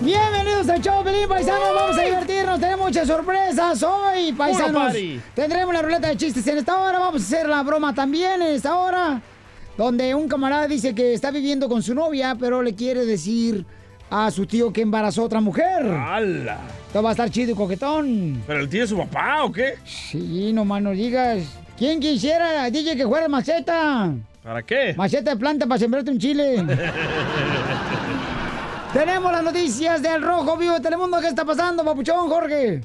Bienvenidos al show, Pelín Paisanos. Vamos a divertirnos. Tenemos muchas sorpresas hoy, paisanos. Tendremos la ruleta de chistes en esta hora. Vamos a hacer la broma también en esta hora. Donde un camarada dice que está viviendo con su novia, pero le quiere decir a su tío que embarazó a otra mujer. ¡Hala! Esto va a estar chido y coquetón. ¿Pero el tío es su papá o qué? Sí, nomás no digas. ¿Quién quisiera, DJ, que fuera maceta? ¿Para qué? Maceta de planta para sembrarte un chile. Tenemos las noticias del Rojo Vivo de Telemundo. ¿Qué está pasando, papuchón, Jorge?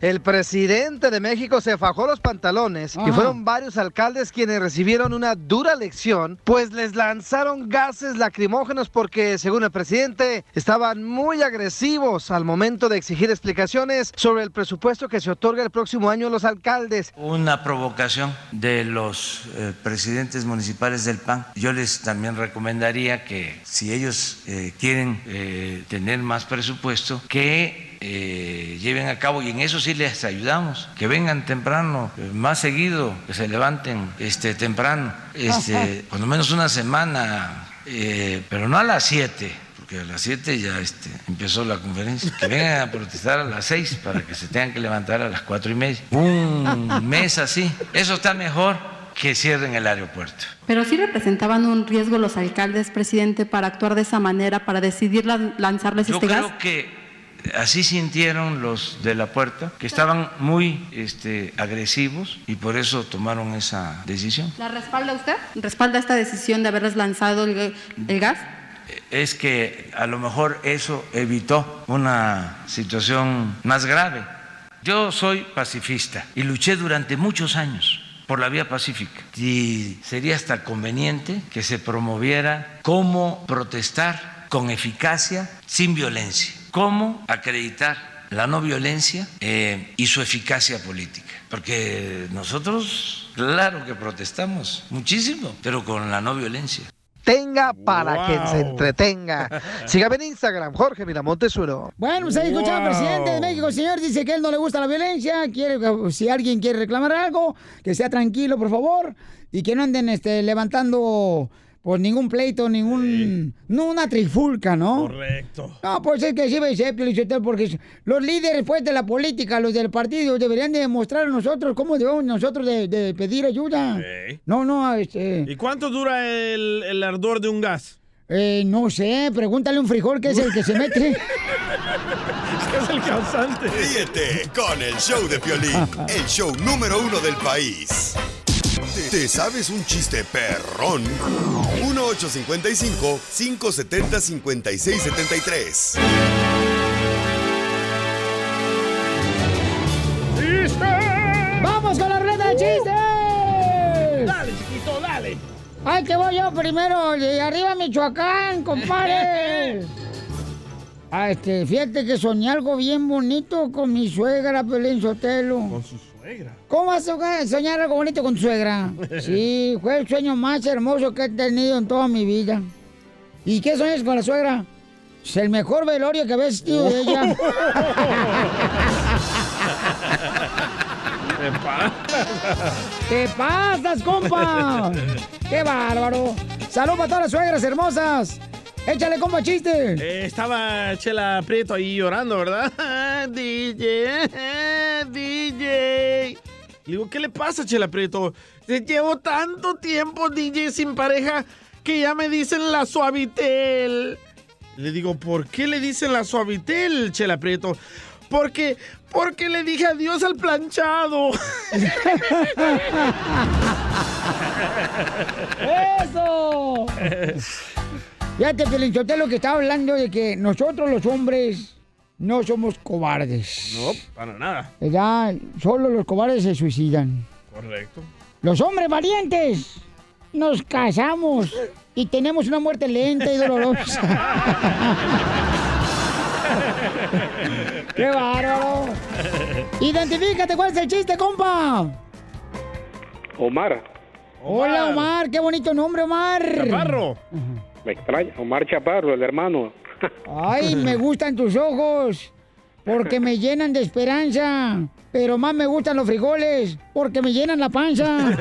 El presidente de México se fajó los pantalones y fueron varios alcaldes quienes recibieron una dura lección, pues les lanzaron gases lacrimógenos porque, según el presidente, estaban muy agresivos al momento de exigir explicaciones sobre el presupuesto que se otorga el próximo año a los alcaldes. una provocación de los eh, presidentes municipales del PAN. Yo les también recomendaría que si ellos eh, quieren eh, tener más presupuesto, que eh, lleven a cabo, y en eso sí les ayudamos, que vengan temprano, eh, más seguido, que se levanten este, temprano, este, por lo menos una semana, eh, pero no a las 7 porque a las 7 ya este, empezó la conferencia. Que vengan a protestar a las 6 para que se tengan que levantar a las cuatro y media. Un mes así. Eso está mejor que cierren el aeropuerto. Pero sí representaban un riesgo los alcaldes, presidente, para actuar de esa manera, para decidir lan- lanzarles Yo este creo gas. que así sintieron los de la puerta, que estaban muy este, agresivos y por eso tomaron esa decisión. ¿La respalda usted? ¿Respalda esta decisión de haberles lanzado el, el gas? es que a lo mejor eso evitó una situación más grave. Yo soy pacifista y luché durante muchos años por la vía pacífica y sería hasta conveniente que se promoviera cómo protestar con eficacia sin violencia, cómo acreditar la no violencia eh, y su eficacia política. Porque nosotros, claro que protestamos muchísimo, pero con la no violencia. Tenga para que se entretenga. Sígame en Instagram, Jorge Miramontes uno. Bueno, pues ahí escuchaba al Wow. presidente de México, señor. Dice que él no le gusta la violencia. Quiere, que, si alguien quiere reclamar algo, que sea tranquilo, por favor. Y que no anden este, levantando pues ningún pleito, ningún. No una trifulca, ¿no? Correcto. No, pues es que sí, Lizotelo, porque los líderes pues, de la política, los del partido, deberían de demostrar a nosotros cómo debemos nosotros de, de pedir ayuda. Ok. No, no, este, ¿Y cuánto dura el, el ardor de un gas? eh, no sé, pregúntale a un frijol que es el que se mete. Es el causante. Ríete con el show de Piolín, el show número uno del país. ¿Te, te sabes un chiste perrón? 1855-570-5673. ¡Vamos con la ruleta de chistes! Dale, chiquito, dale. ¡Ay, que voy yo primero! De arriba, Michoacán, compadre. Ah, este, fíjate que soñé algo bien bonito con mi suegra, Pelín Sotelo. Con su suegra. ¿Cómo vas a soñar- algo bonito con tu suegra? Sí, fue el sueño más hermoso que he tenido en toda mi vida. ¿Y qué sueñas con la suegra? Es el mejor velorio que había existido de ella. ¿Qué pasa? ¿Qué pasas, compa? ¡Qué bárbaro! ¡Salud para todas las suegras hermosas! ¡Échale, compa, chiste! Eh, estaba Chela Prieto ahí llorando, ¿verdad? DJ, DJ. Le digo, ¿qué le pasa, Chela Prieto? "Te Llevo tanto tiempo, DJ, sin pareja, que ya me dicen la suavitel. Le digo, ¿por qué le dicen la suavitel, Chela Prieto? Porque, porque le dije adiós al planchado. ¡Eso! Fíjate, lo que estaba hablando de que nosotros los hombres no somos cobardes. No, para nada. Ya, solo los cobardes se suicidan. Correcto. Los hombres valientes nos casamos y tenemos una muerte lenta y dolorosa. ¡Qué bárbaro! Identifícate, ¿cuál es el chiste, compa? Omar. Hola, Omar, qué bonito nombre, Omar. Chaparro. Me extraña. Omar Chaparro, el hermano. Ay, me gustan tus ojos, porque me llenan de esperanza. Pero más me gustan los frijoles, porque me llenan la panza.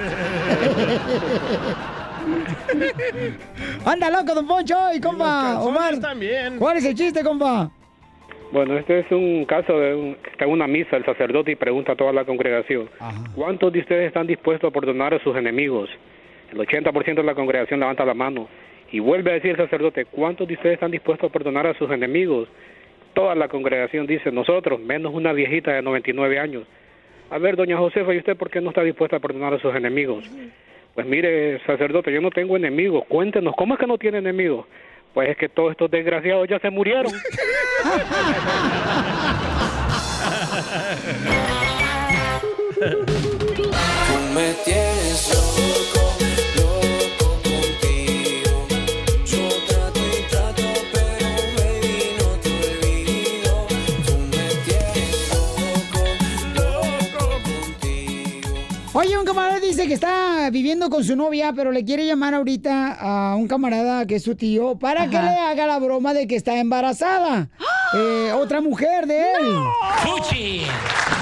Anda loco, don Poncho, y compa, Omar. también. ¿Cuál es el chiste, compa? Bueno, este es un caso de un, está en una misa el sacerdote y pregunta a toda la congregación, ¿cuántos de ustedes están dispuestos a perdonar a sus enemigos? El 80% de la congregación levanta la mano y vuelve a decir el sacerdote, ¿cuántos de ustedes están dispuestos a perdonar a sus enemigos? Toda la congregación dice, nosotros, menos una viejita de 99 años. A ver, doña Josefa, ¿y usted por qué no está dispuesta a perdonar a sus enemigos? Pues mire, sacerdote, yo no tengo enemigos. Cuéntenos, ¿cómo es que no tiene enemigos? Pues es que todos estos desgraciados ya se murieron. Tú me tienes loco, Oye, un camarada dice que está viviendo con su novia, pero le quiere llamar ahorita a un camarada que es su tío para que le haga la broma de que está embarazada. Eh, otra mujer de él. ¡Fuchi!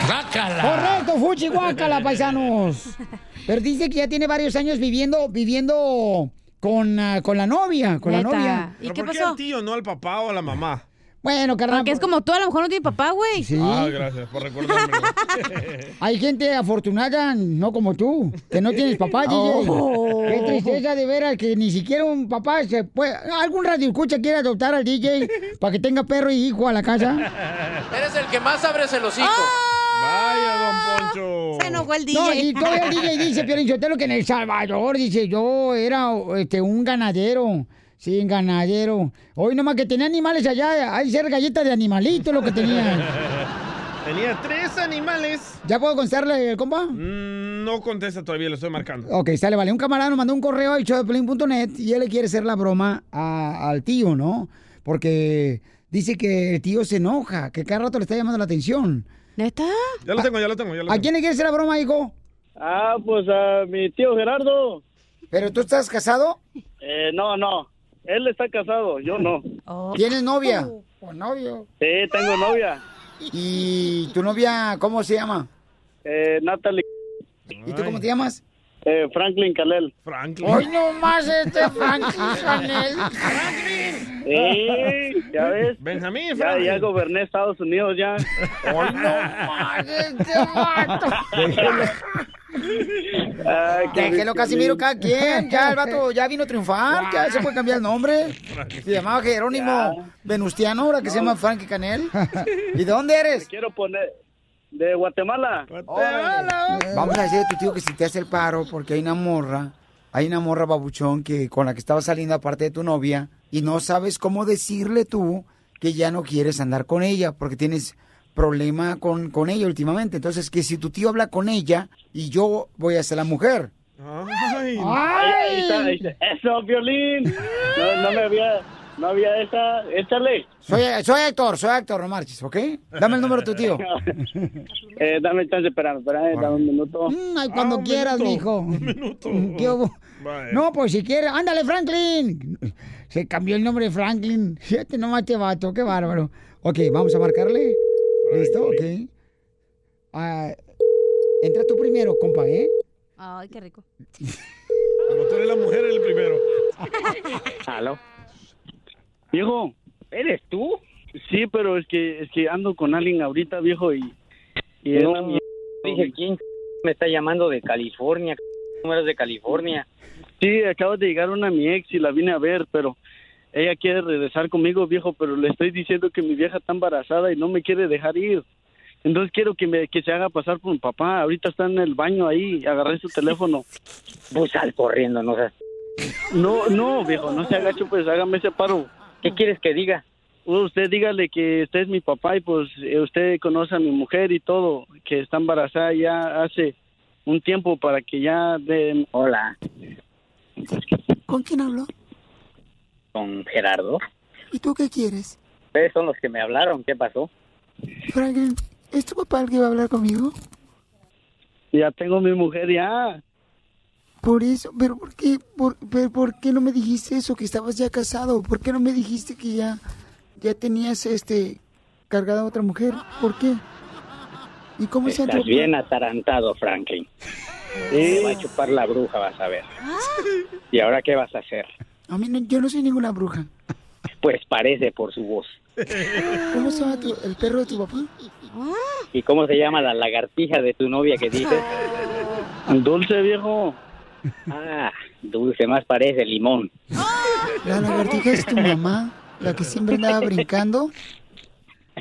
¡Guácala! Correcto, Fuchi Guácala, paisanos. Pero dice que ya tiene varios años viviendo, viviendo con, ah, con la novia, con la novia. ¿Y qué pasó? ¿Por qué al tío, no al papá o a la mamá? Bueno, carnal. Porque es como tú, a lo mejor no tiene papá, güey. Sí. Ah, gracias por recordármelo. Hay gente afortunada, no como tú, que no tienes papá, DJ. Oh. Qué tristeza de veras que ni siquiera un papá se puede... ¿Algún radio escucha quiere adoptar al DJ para que tenga perro y hijo a la casa? Eres el que más abres el hocico. Vaya, don Poncho. Se enojó el No, DJ. y todavía el DJ dice, Sotelo, que en El Salvador, dice, yo era este, un ganadero. Sí, ganadero. Hoy nomás que tenía animales allá, hay ser galletas de animalito lo que tenía. Tenía tres animales. ¿Ya puedo contestarle, el compa? Mm, No contesta todavía, lo estoy marcando. Ok, sale, vale. Un camarada nos mandó un correo al showdeplin.net y él le quiere hacer la broma a- al tío, ¿no? Porque dice que el tío se enoja, que cada rato le está llamando la atención. ¿Neta? Ya lo tengo, ya lo tengo, ya lo ¿A tengo. quién le quiere hacer la broma, hijo? Ah, pues a mi tío Gerardo. ¿Pero tú estás casado? Eh, no, no. Él está casado, yo no. ¿Tienes novia? ¿O novio? Sí, tengo novia. ¿Y tu novia cómo se llama? Eh, Natalie. ¿Y tú cómo te llamas? Eh, Franklin Calel. Franklin. Hoy no más este Franklin Chanel. Sí, ya ves. Benjamín, Ya, Franklin. ya goberné Estados Unidos ya. Hoy no más este vato. Ay, Déjelo, Casimiro, cada quien. Ya el vato ya vino a triunfar. Ya se puede cambiar el nombre. Se llamaba Jerónimo Venustiano, ahora que se llama Frankie Canel. ¿Y de dónde eres? Quiero poner de Guatemala. Vamos a decir a tu tío que si te hace el paro, porque hay una morra, hay una morra babuchón que con la que estaba saliendo aparte de tu novia y no sabes cómo decirle tú que ya no quieres andar con ella porque tienes problema con, con ella últimamente. Entonces, que si tu tío habla con ella y yo voy a ser la mujer. Ay, Ahí, ahí está, ahí está. Eso, violín. No, no me había, no había esa. Échale. Soy, soy Héctor, soy Héctor, no marches, ¿ok? Dame el número de tu tío. Eh, dame chance, espérame, espérame, dame un minuto. Mm, ay, cuando Ah, un quieras, minuto, mijo. un minuto. ¿Qué hubo? Vaya. No, pues si quieres, ándale, Franklin. Se cambió el nombre de Franklin. Fíjate nomás este vato, qué bárbaro. Ok, vamos a marcarle. ¿Listo? Ok. Ah, entra tú primero, compa, ¿eh? Ay, qué rico. Cuando tú eres la mujer, eres el primero. Aló. Viejo, ¿eres tú? Sí, pero es que es que ando con alguien ahorita, viejo, y... y No, una mierda. Dije, ¿quién me está llamando de California? Números de California. Sí, acaba de llegar una mi ex y la vine a ver, pero ella quiere regresar conmigo, viejo, pero le estoy diciendo que mi vieja está embarazada y no me quiere dejar ir. Entonces quiero que me que se haga pasar por mi papá. Ahorita está en el baño ahí, agarré su teléfono. Pues sal corriendo, no seas... No, no, viejo, no se agacho, pues hágame ese paro. ¿Qué quieres que diga? Usted dígale que usted es mi papá y pues eh, usted conoce a mi mujer y todo, que está embarazada ya hace un tiempo para que ya de... Hola. ¿Con quién habló? ¿Con Gerardo? ¿Y tú qué quieres? ustedes son los que me hablaron. ¿Qué pasó? Franklin, ¿es tu papá el que va a hablar conmigo? Ya tengo mi mujer ya. Por eso, pero ¿por qué, por, pero ¿por qué no me dijiste eso, que estabas ya casado? ¿Por qué no me dijiste que ya, ya tenías este cargada a otra mujer? ¿Por qué? ¿Y cómo se Estás bien atarantado, Franklin. Te va a chupar la bruja, vas a ver. ¿Y ahora qué vas a hacer? A mí no- yo no soy ninguna bruja. Pues parece por su voz. ¿Cómo se llama tu- el perro de tu papá? ¿Y cómo se llama la lagartija de tu novia que dices? Dulce, viejo. Ah, dulce, más parece limón. La lagartija es tu mamá, la que siempre andaba brincando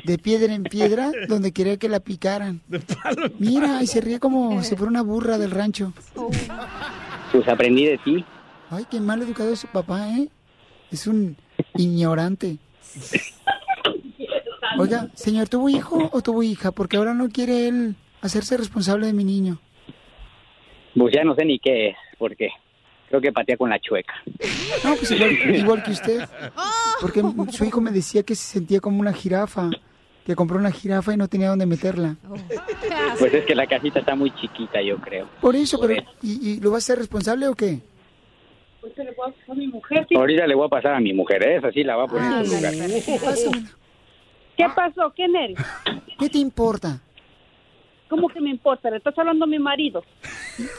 de piedra en piedra donde quería que la picaran. Mira, y se ríe como si fuera una burra del rancho. Pues aprendí de ti. Ay, qué mal educado es su papá, ¿eh? Es un ignorante. Oiga, señor, ¿tuvo hijo o tuvo hija? Porque ahora no quiere él hacerse responsable de mi niño. Pues ya no sé ni qué es, porque creo que patea con la chueca. No, pues igual, igual que usted. Porque su hijo me decía que se sentía como una jirafa. Que compró una jirafa y no tenía dónde meterla. Pues es que la casita está muy chiquita, yo creo. Por eso, pero ¿y, y lo va a hacer responsable o qué? Pues le voy a pasar a mi mujer. Ahorita le voy a pasar a mi mujer, ¿eh? esa sí la va a poner en su lugar. ¿Qué pasó? ¿Quién eres? ¿Qué te importa? ¿Cómo que me importa? Le estás hablando a mi marido.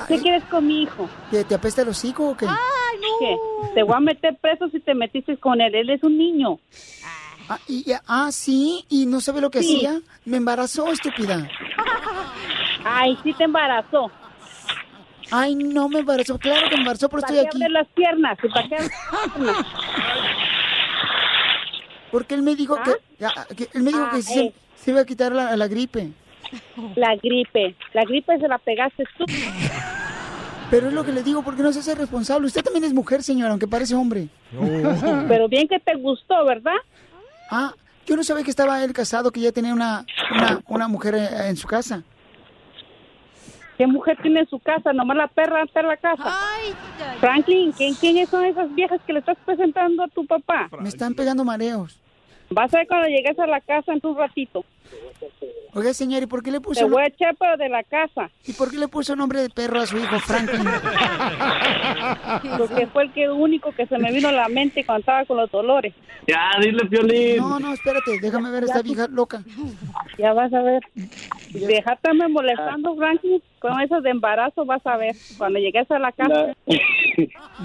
¿Qué quieres con mi hijo? ¿Que te apesta el hocico o qué? ¿Qué? Te voy a meter preso si te metiste con él. Él es un niño. Ah, y, ah, sí, y no sabe lo que Sí. hacía. Me embarazó, estúpida. Ay, sí te embarazó. Ay, no me embarazó. Claro que me embarazó, pero ¿Para estoy qué aquí. las piernas? ¿Y para qué abres las piernas? Porque él me dijo que, ah, que- él me dijo Ah, que se, eh. se iba a quitar la, la gripe. La gripe. La gripe se la pegaste tú. Pero es lo que le digo, porque no se hace responsable. Usted también es mujer, señora, aunque parece hombre. Pero bien que te gustó, ¿verdad? Ah, yo no sabía que estaba él casado, que ya tenía una, una, una mujer eh, en su casa. ¿Qué mujer tiene en su casa? Nomás la perra está en la casa. Franklin, ¿quién, ¿quiénes son esas viejas que le estás presentando a tu papá? Me están pegando mareos. Vas a ver cuando llegues a la casa en tu ratito. Oiga, señor, ¿y por qué le puso... Te voy a echar, pero de la casa. ¿Y por qué le puso nombre de perro a su hijo, Franklin? Porque fue el que único que se me vino a la mente cuando estaba con los dolores. Ya, dile, Piolín. No, no, espérate, déjame ver a esta vieja loca. Ya vas a ver. Déjatame molestando, Franklin, con eso de embarazo vas a ver. Cuando llegues a la casa.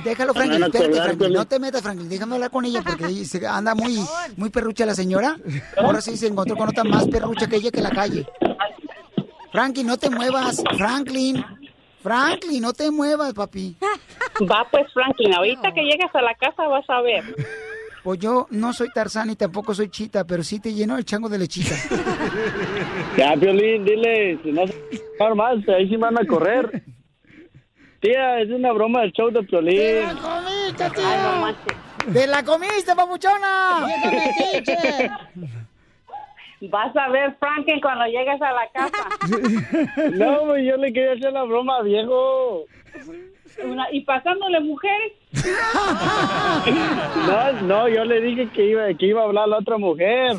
Déjalo, Me Franklin, espérate, Franklin, no te metas, Franklin, déjame hablar con ella porque anda muy, muy perrucha la señora. Ahora sí se encontró con otra más perrucha que ella que la calle. Franklin, no te muevas, Franklin. Franklin, no te muevas, papi. Va pues, Franklin, ahorita que llegues a la casa vas a ver. Pues yo no soy Tarzán y tampoco soy Chita, pero sí te lleno el chango de lechita. Ya, Piolín, dile, si no se más, ahí sí van a correr. Tía, es una broma del show de Piolín. comiste, tía! ¡De la comiste, papuchona! Vas a ver, Franklin, cuando llegues a la casa. No, yo le quería hacer la broma, viejo. Una- y pasándole mujeres. No, no, yo le dije que iba, que iba a hablar la otra mujer.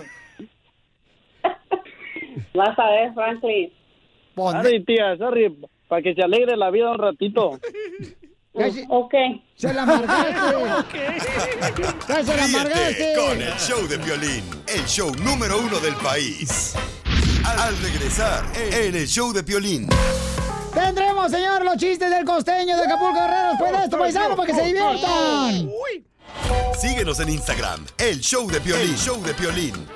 Vas a ver, Franklin. Sorry, tía, sorry, para que se alegre la vida un ratito. Ok. Se la amargaste. Ya se la amargaste. Con el show de Piolín, el show número uno del país. Al regresar, en el show de Piolín. Tendremos, señor, los chistes del costeño de Acapulco Guerrero después de esto, paisano, para que se diviertan. Síguenos en Instagram, el show de Piolín, el show de Piolín.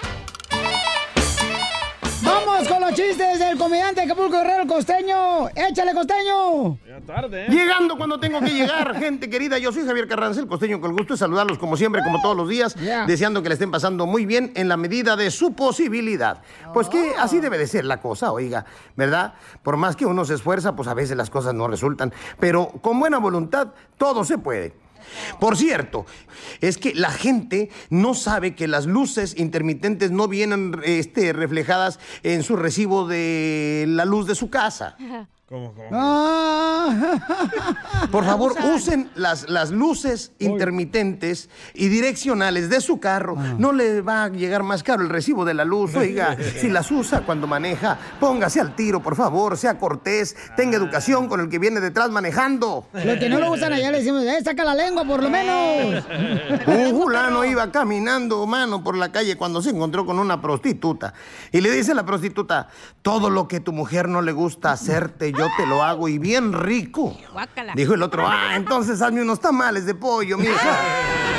Vamos con los chistes del comediante Acapulco Guerrero, costeño. Échale, costeño. Ya tarde, ¿eh? Llegando cuando tengo que llegar, gente querida, yo soy Javier Carranza, el costeño, con el gusto de saludarlos como siempre, como todos los días, deseando que le estén pasando muy bien en la medida de su posibilidad. Pues que así debe de ser la cosa, oiga, ¿verdad? Por más que uno se esfuerza, pues a veces las cosas no resultan, pero con buena voluntad todo se puede. Por cierto, es que la gente no sabe que las luces intermitentes no vienen este, reflejadas en su recibo de la luz de su casa. ¿Cómo, cómo? Ah. Por favor, usen las, las luces intermitentes y direccionales de su carro. Ah. No le va a llegar más caro el recibo de la luz. Oiga, si las usa cuando maneja, póngase al tiro, por favor, sea cortés, tenga educación con el que viene detrás manejando. Los que no lo usan allá le decimos, eh, saca la lengua por lo menos. Un fulano iba caminando, mano, por la calle cuando se encontró con una prostituta. Y le dice a la prostituta, todo lo que tu mujer no le gusta hacerte, yo te lo hago y bien rico. Guácala. Dijo el otro, ah, entonces hazme unos tamales de pollo, mija.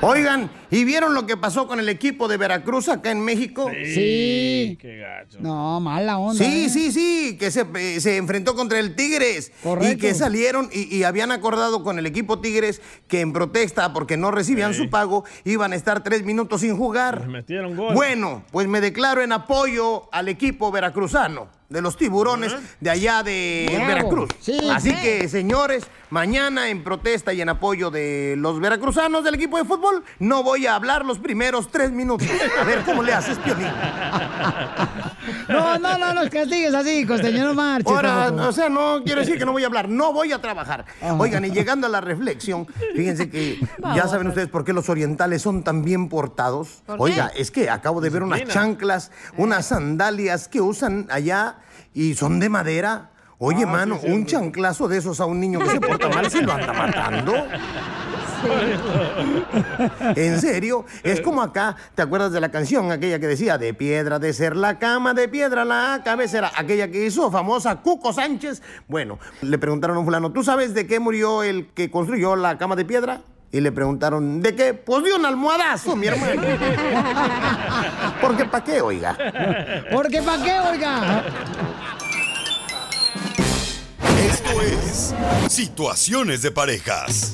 Oigan, ¿y vieron lo que pasó con el equipo de Veracruz acá en México? Sí. Qué gacho. No, mala onda. Sí, ¿eh? sí, sí, que se, eh, se enfrentó contra el Tigres. Correcto. Y que salieron y, y habían acordado con el equipo Tigres que en protesta porque no recibían su pago iban a estar tres minutos sin jugar. Metieron gol. Bueno, pues me declaro en apoyo al equipo veracruzano, de los tiburones de allá de Bravo. Veracruz. Sí, Así sí. que, señores, mañana en protesta y en apoyo de los veracruzanos del equipo de fútbol, no voy a hablar los primeros tres minutos. A ver cómo le haces, Piolín. No, no, no los castigues así, costeño, no marches. Ahora, o sea, no quiero decir que no voy a hablar, no voy a trabajar. Oigan, y llegando a la reflexión, fíjense que ya saben ustedes por qué los orientales son tan bien portados. Oiga, es que acabo de ver unas chanclas, unas sandalias que usan allá y son de madera. Oye, mano, un chanclazo de esos a un niño que se porta mal se lo anda matando. ¿En serio? Es como acá, ¿te acuerdas de la canción aquella que decía de piedra de ser la cama, de piedra la cabecera? Aquella que hizo famosa Cuco Sánchez. Bueno, le preguntaron a un fulano, ¿tú sabes de qué murió el que construyó la cama de piedra? Y le preguntaron, ¿de qué? Pues de un almohadazo, mi hermano. Porque ¿para qué, oiga? Porque ¿para qué, oiga? Esto es Situaciones de Parejas.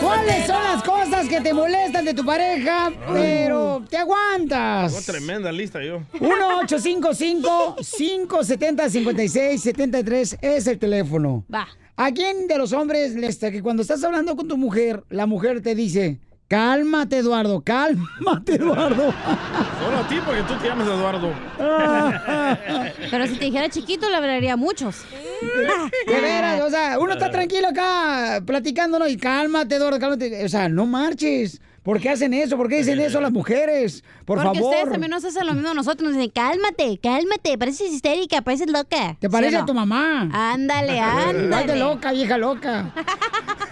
¿Cuáles son las cosas que te molestan de tu pareja, pero te Tengo aguantas? tremenda lista yo. 1-855-570-5673 es el teléfono. Va. ¿A quién de los hombres les que cuando estás hablando con tu mujer, la mujer te dice, cálmate, Eduardo, cálmate, Eduardo? Solo a ti porque tú te llamas Eduardo. Pero si te dijera chiquito, le hablaría a muchos. De veras, o sea, uno está tranquilo acá platicando, ¿no? Y cálmate, Eduardo, cálmate. O sea, no marches. ¿Por qué hacen eso? ¿Por qué dicen eso las mujeres? Por Porque favor. ustedes también nos hacen lo mismo a nosotros. Nos dicen, cálmate, cálmate, pareces histérica, pareces loca. Te parece ¿Sí o a tu mamá. Ándale, ándale. loca, vieja loca.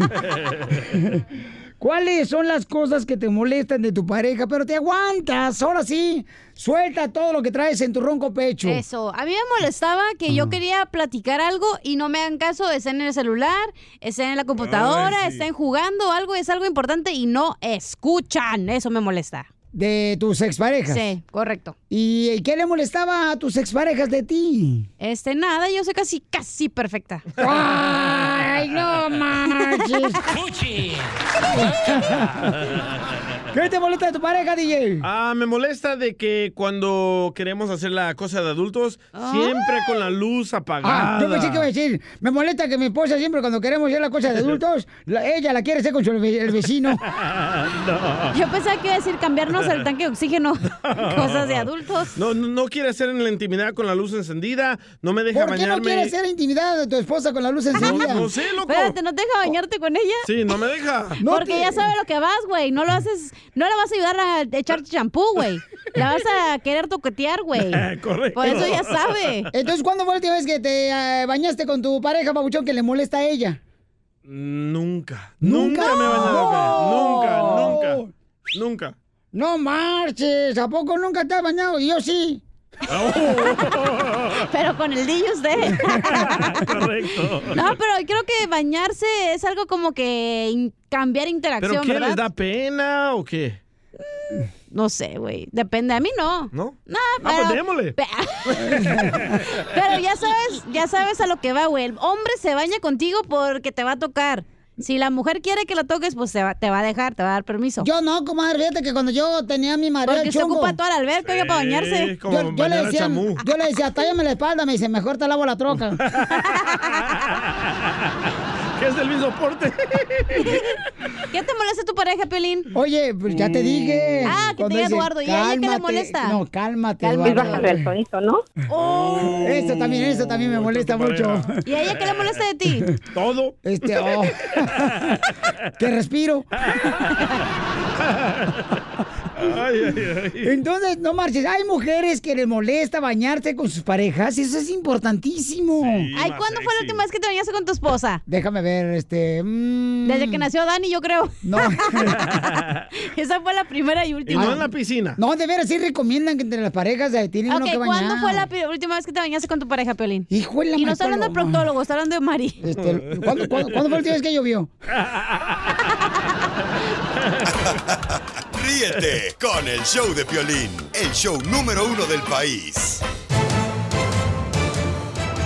¿Cuáles son las cosas que te molestan de tu pareja, pero te aguantas? Ahora sí, suelta todo lo que traes en tu ronco pecho. Eso, a mí me molestaba que yo quería platicar algo y no me hagan caso, estén en el celular, estén en la computadora, Ay, sí. estén jugando algo, es algo importante y no escuchan, eso me molesta. De tus exparejas. Sí, correcto. ¿Y qué le molestaba a tus exparejas de ti? Este, nada, yo soy casi, casi perfecta. ¡Ay, no manches! ¿Qué te molesta de tu pareja, DJ? Ah, me molesta de que cuando queremos hacer la cosa de adultos, siempre con la luz apagada. Ah, yo pensé que iba a decir, me molesta que mi esposa siempre cuando queremos hacer la cosa de adultos, la- ella la quiere hacer con su, el vecino. Yo pensaba que iba a decir cambiarnos el tanque de oxígeno, cosas de adultos. No, no, no quiere hacer en la intimidad con la luz encendida, no me deja ¿Por qué no bañarme. quieres ser intimidad de tu esposa con la luz encendida? no sé, loco. Espérate, ¿no te deja bañarte con ella? Sí, no me deja. Porque ya sabe lo que vas, güey. No lo haces, no le vas a ayudar a echar champú, güey. La vas a querer toquetear, güey. Correcto. Por eso ya sabe. Entonces, ¿cuándo fue la última vez que te eh, bañaste con tu pareja, babuchón, que le molesta a ella? Nunca. ¿Nunca? Nunca me he bañado. No. Nunca, nunca. Nunca. No marches, ¿a poco nunca te has bañado? Y yo sí. Pero con el dillo usted. Correcto. No, pero creo que bañarse es algo como que in- cambiar interacción, ¿Pero qué? ¿verdad? ¿Les da pena o qué? No sé, güey. Depende. A mí no. ¿No? No, Ah, pero... pues démosle. Pero ya sabes, ya sabes a lo que va, güey. El hombre se baña contigo porque te va a tocar. Si la mujer quiere que la toques, pues te va, te va a dejar, te va a dar permiso. Yo no, comadre, fíjate que cuando yo tenía a mi marido Porque el se ocupa toda la alberca oiga, para bañarse. yo, yo le decía, yo le decía, tállame la espalda, me dice, mejor te lavo la troca. ¿Qué es del mismo porte? ¿Qué te molesta tu pareja, Pelín? Oye, pues ya te dije. Ah, que te diga Eduardo. ¿Y a ella qué le molesta? No, cálmate, Cálmate, Eduardo. bájale el tonito, ¿no? Oh. Esto también, esto también me molesta mucho. ¿Y a ella qué le molesta de ti? Todo. Este, oh. que respiro. Entonces, no marches. Hay mujeres que les molesta bañarse con sus parejas y eso es importantísimo. Ay, ¿cuándo fue la última vez que te bañaste con tu esposa? Déjame ver, este. mm, Desde que nació Dani, yo creo. No. Esa fue la primera y última. piscina. No, de veras, sí recomiendan que entre las parejas eh, tienen uno que bañar. ¿cuándo fue la última vez que te bañaste con tu pareja, Pelín? Hijo de la Y no está hablando de proctólogo, está hablando de Mari. Este, ¿cuándo, cuándo- cuándo fue la última vez que llovió? Ríete con el show de Piolín, el show número uno del país.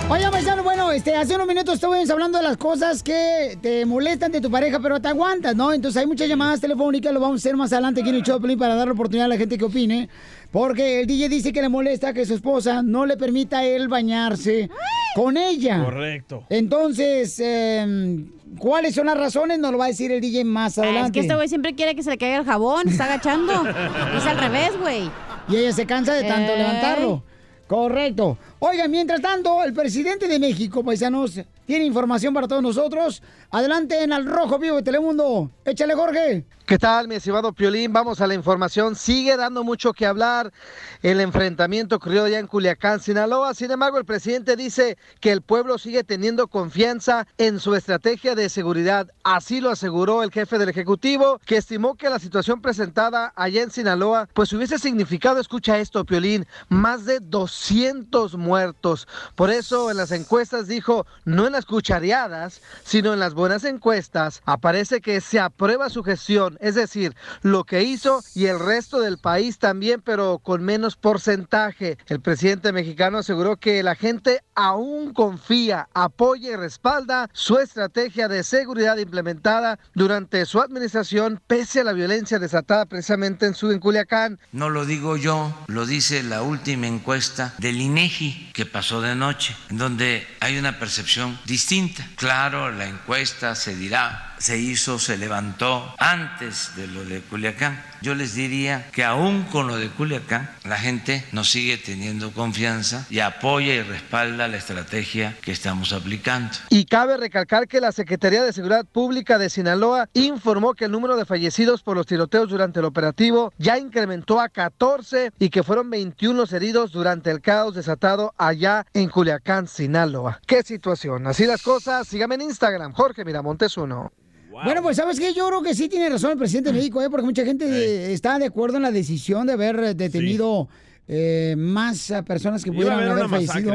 Oye, paisano, bueno, este, hace unos minutos estuvimos hablando de las cosas que te molestan de tu pareja, pero te aguantas, ¿no? Entonces hay muchas llamadas telefónicas, lo vamos a hacer más adelante aquí en el show de Piolín para dar la oportunidad a la gente que opine. Porque el DJ dice que le molesta que su esposa no le permita a él bañarse con ella. Correcto. Entonces, eh, ¿cuáles son las razones? Nos lo va a decir el DJ más Ah, adelante. es que este güey siempre quiere que se le caiga el jabón, se está agachando. es al revés, güey. Y ella se cansa de tanto levantarlo. Correcto. Oigan, mientras tanto, el presidente de México, paisanos, tiene información para todos nosotros. Adelante en Al Rojo Vivo de Telemundo. Échale, Jorge. ¿Qué tal, mi estimado Piolín? Vamos a la información. Sigue dando mucho que hablar el enfrentamiento ocurrido ya en Culiacán, Sinaloa. Sin embargo, el presidente dice que el pueblo sigue teniendo confianza en su estrategia de seguridad. Así lo aseguró el jefe del Ejecutivo, que estimó que la situación presentada allá en Sinaloa, pues hubiese significado, escucha esto, Piolín, más de 200 muertos. Por eso en las encuestas dijo, no en las cuchareadas, sino en las buenas encuestas, aparece que se aprueba su gestión, es decir, lo que hizo y el resto del país también, pero con menos porcentaje. El presidente mexicano aseguró que la gente aún confía, apoya y respalda su estrategia de seguridad implementada durante su administración, pese a la violencia desatada precisamente en su en Culiacán. No lo digo yo, lo dice la última encuesta del INEGI que pasó de noche, en donde hay una percepción distinta. Claro, la encuesta se dirá, se hizo, se levantó antes de lo de Culiacán. Yo les diría que aún con lo de Culiacán, la gente nos sigue teniendo confianza y apoya y respalda la estrategia que estamos aplicando. Y cabe recalcar que la Secretaría de Seguridad Pública de Sinaloa informó que el número de fallecidos por los tiroteos durante el operativo ya incrementó a 14 y que fueron 21 los heridos durante el caos desatado allá en Culiacán, Sinaloa. ¿Qué situación? Así las cosas. Sígame en Instagram, Jorge Miramontes 1. Bueno, pues sabes qué, yo creo que sí tiene razón el presidente de México, ¿eh? porque mucha gente está de acuerdo en la decisión de haber eh, detenido eh, más personas que pudieran haber haber fallecido.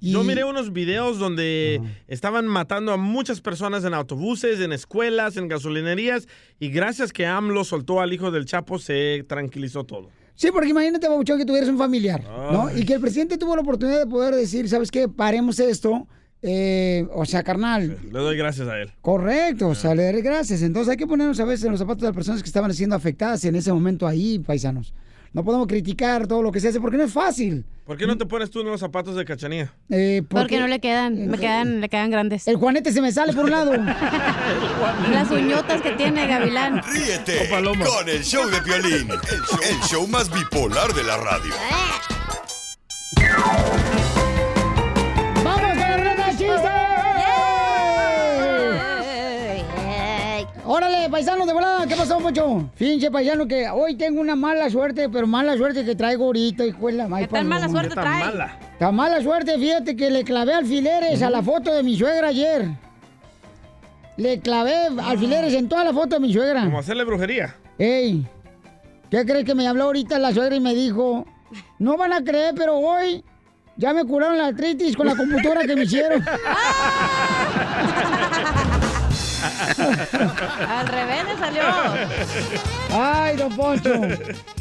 Y- Yo miré unos videos donde estaban matando a muchas personas en autobuses, en escuelas, en gasolinerías, y gracias que AMLO soltó al hijo del Chapo, se tranquilizó todo. Sí, porque imagínate, Babuchón, que tuvieras un familiar, ¿no? Y que el presidente tuvo la oportunidad de poder decir, ¿sabes qué? Paremos esto. Eh, o sea, carnal, Le doy gracias a él. correcto, o sea, le daré gracias. Entonces hay que ponernos a veces en los zapatos de las personas que estaban siendo afectadas en ese momento ahí, paisanos. No podemos criticar todo lo que se hace porque no es fácil. ¿Por qué no te pones tú en los zapatos de Cachanía? Eh, Porque no le quedan, me quedan, le quedan grandes. El juanete se me sale por un lado. Las uñotas que tiene Gavilán. Ríete con el show de Piolín, el show, el show más bipolar de la radio. Órale, paisano de volada, ¿qué pasó, Pocho? Fíjense, paisano, que hoy tengo una mala suerte, pero mala suerte que traigo ahorita, hijo de la ¿Qué tan mala suerte trae? Tan mala suerte, fíjate que le clavé alfileres a la foto de mi suegra ayer. Le clavé alfileres en toda la foto de mi suegra. Como hacerle brujería. Ey, ¿qué crees que me habló ahorita la suegra y me dijo? No van a creer, pero hoy ya me curaron la artritis con la computadora que me hicieron. Al revés le salió. Ay, don Poncho.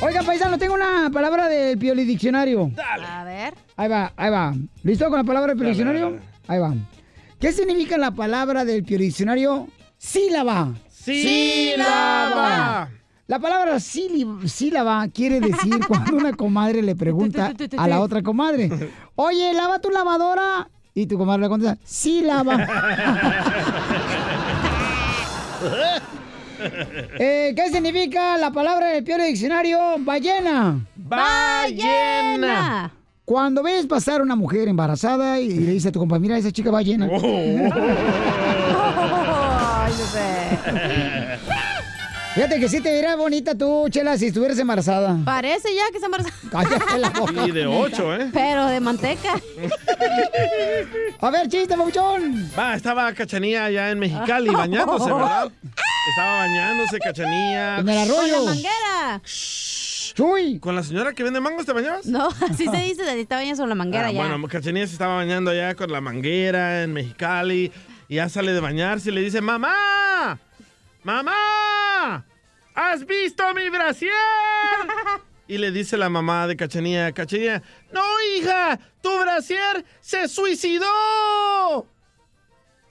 Oiga, paisano, tengo una palabra del Pioli Diccionario. A ver. Ahí va, ahí va. ¿Listo con la palabra del Pioli Dale, Diccionario? Ahí va. ¿Qué significa la palabra del Pioli Diccionario? Sílaba. Sílaba. La palabra sílaba quiere decir cuando una comadre le pregunta a la otra comadre, oye, lava tu lavadora. Y tu comadre le contesta, sí lava. Eh, ¿Qué significa la palabra del peor diccionario? Ballena. Ballena. Cuando ves pasar una mujer embarazada y le dice a tu compa, mira, esa chica ballena. Ay, bebé. Fíjate que sí te vería bonita tú, Chela, si estuvieras embarazada. Parece ya que se embarazada. Cállate la boca. Y de ocho, ¿eh? Pero de manteca. A ver, chiste, papuchón. Va, estaba Cachanía allá en Mexicali bañándose, ¿verdad? Estaba bañándose Cachanía. En el arroyo. Con la manguera. Uy. ¿Con la señora que vende mangos te bañabas? No, así se dice, de te bañas con la manguera Ah, ya. Bueno, Cachanía se estaba bañando allá con la manguera en Mexicali. Y ya sale de bañarse y le dice, ¡Mamá! ¡Mamá! ¿Has visto mi brasier? Y le dice la mamá de Cachanía, Cachanía, ¡No, hija! ¡Tu brasier se suicidó!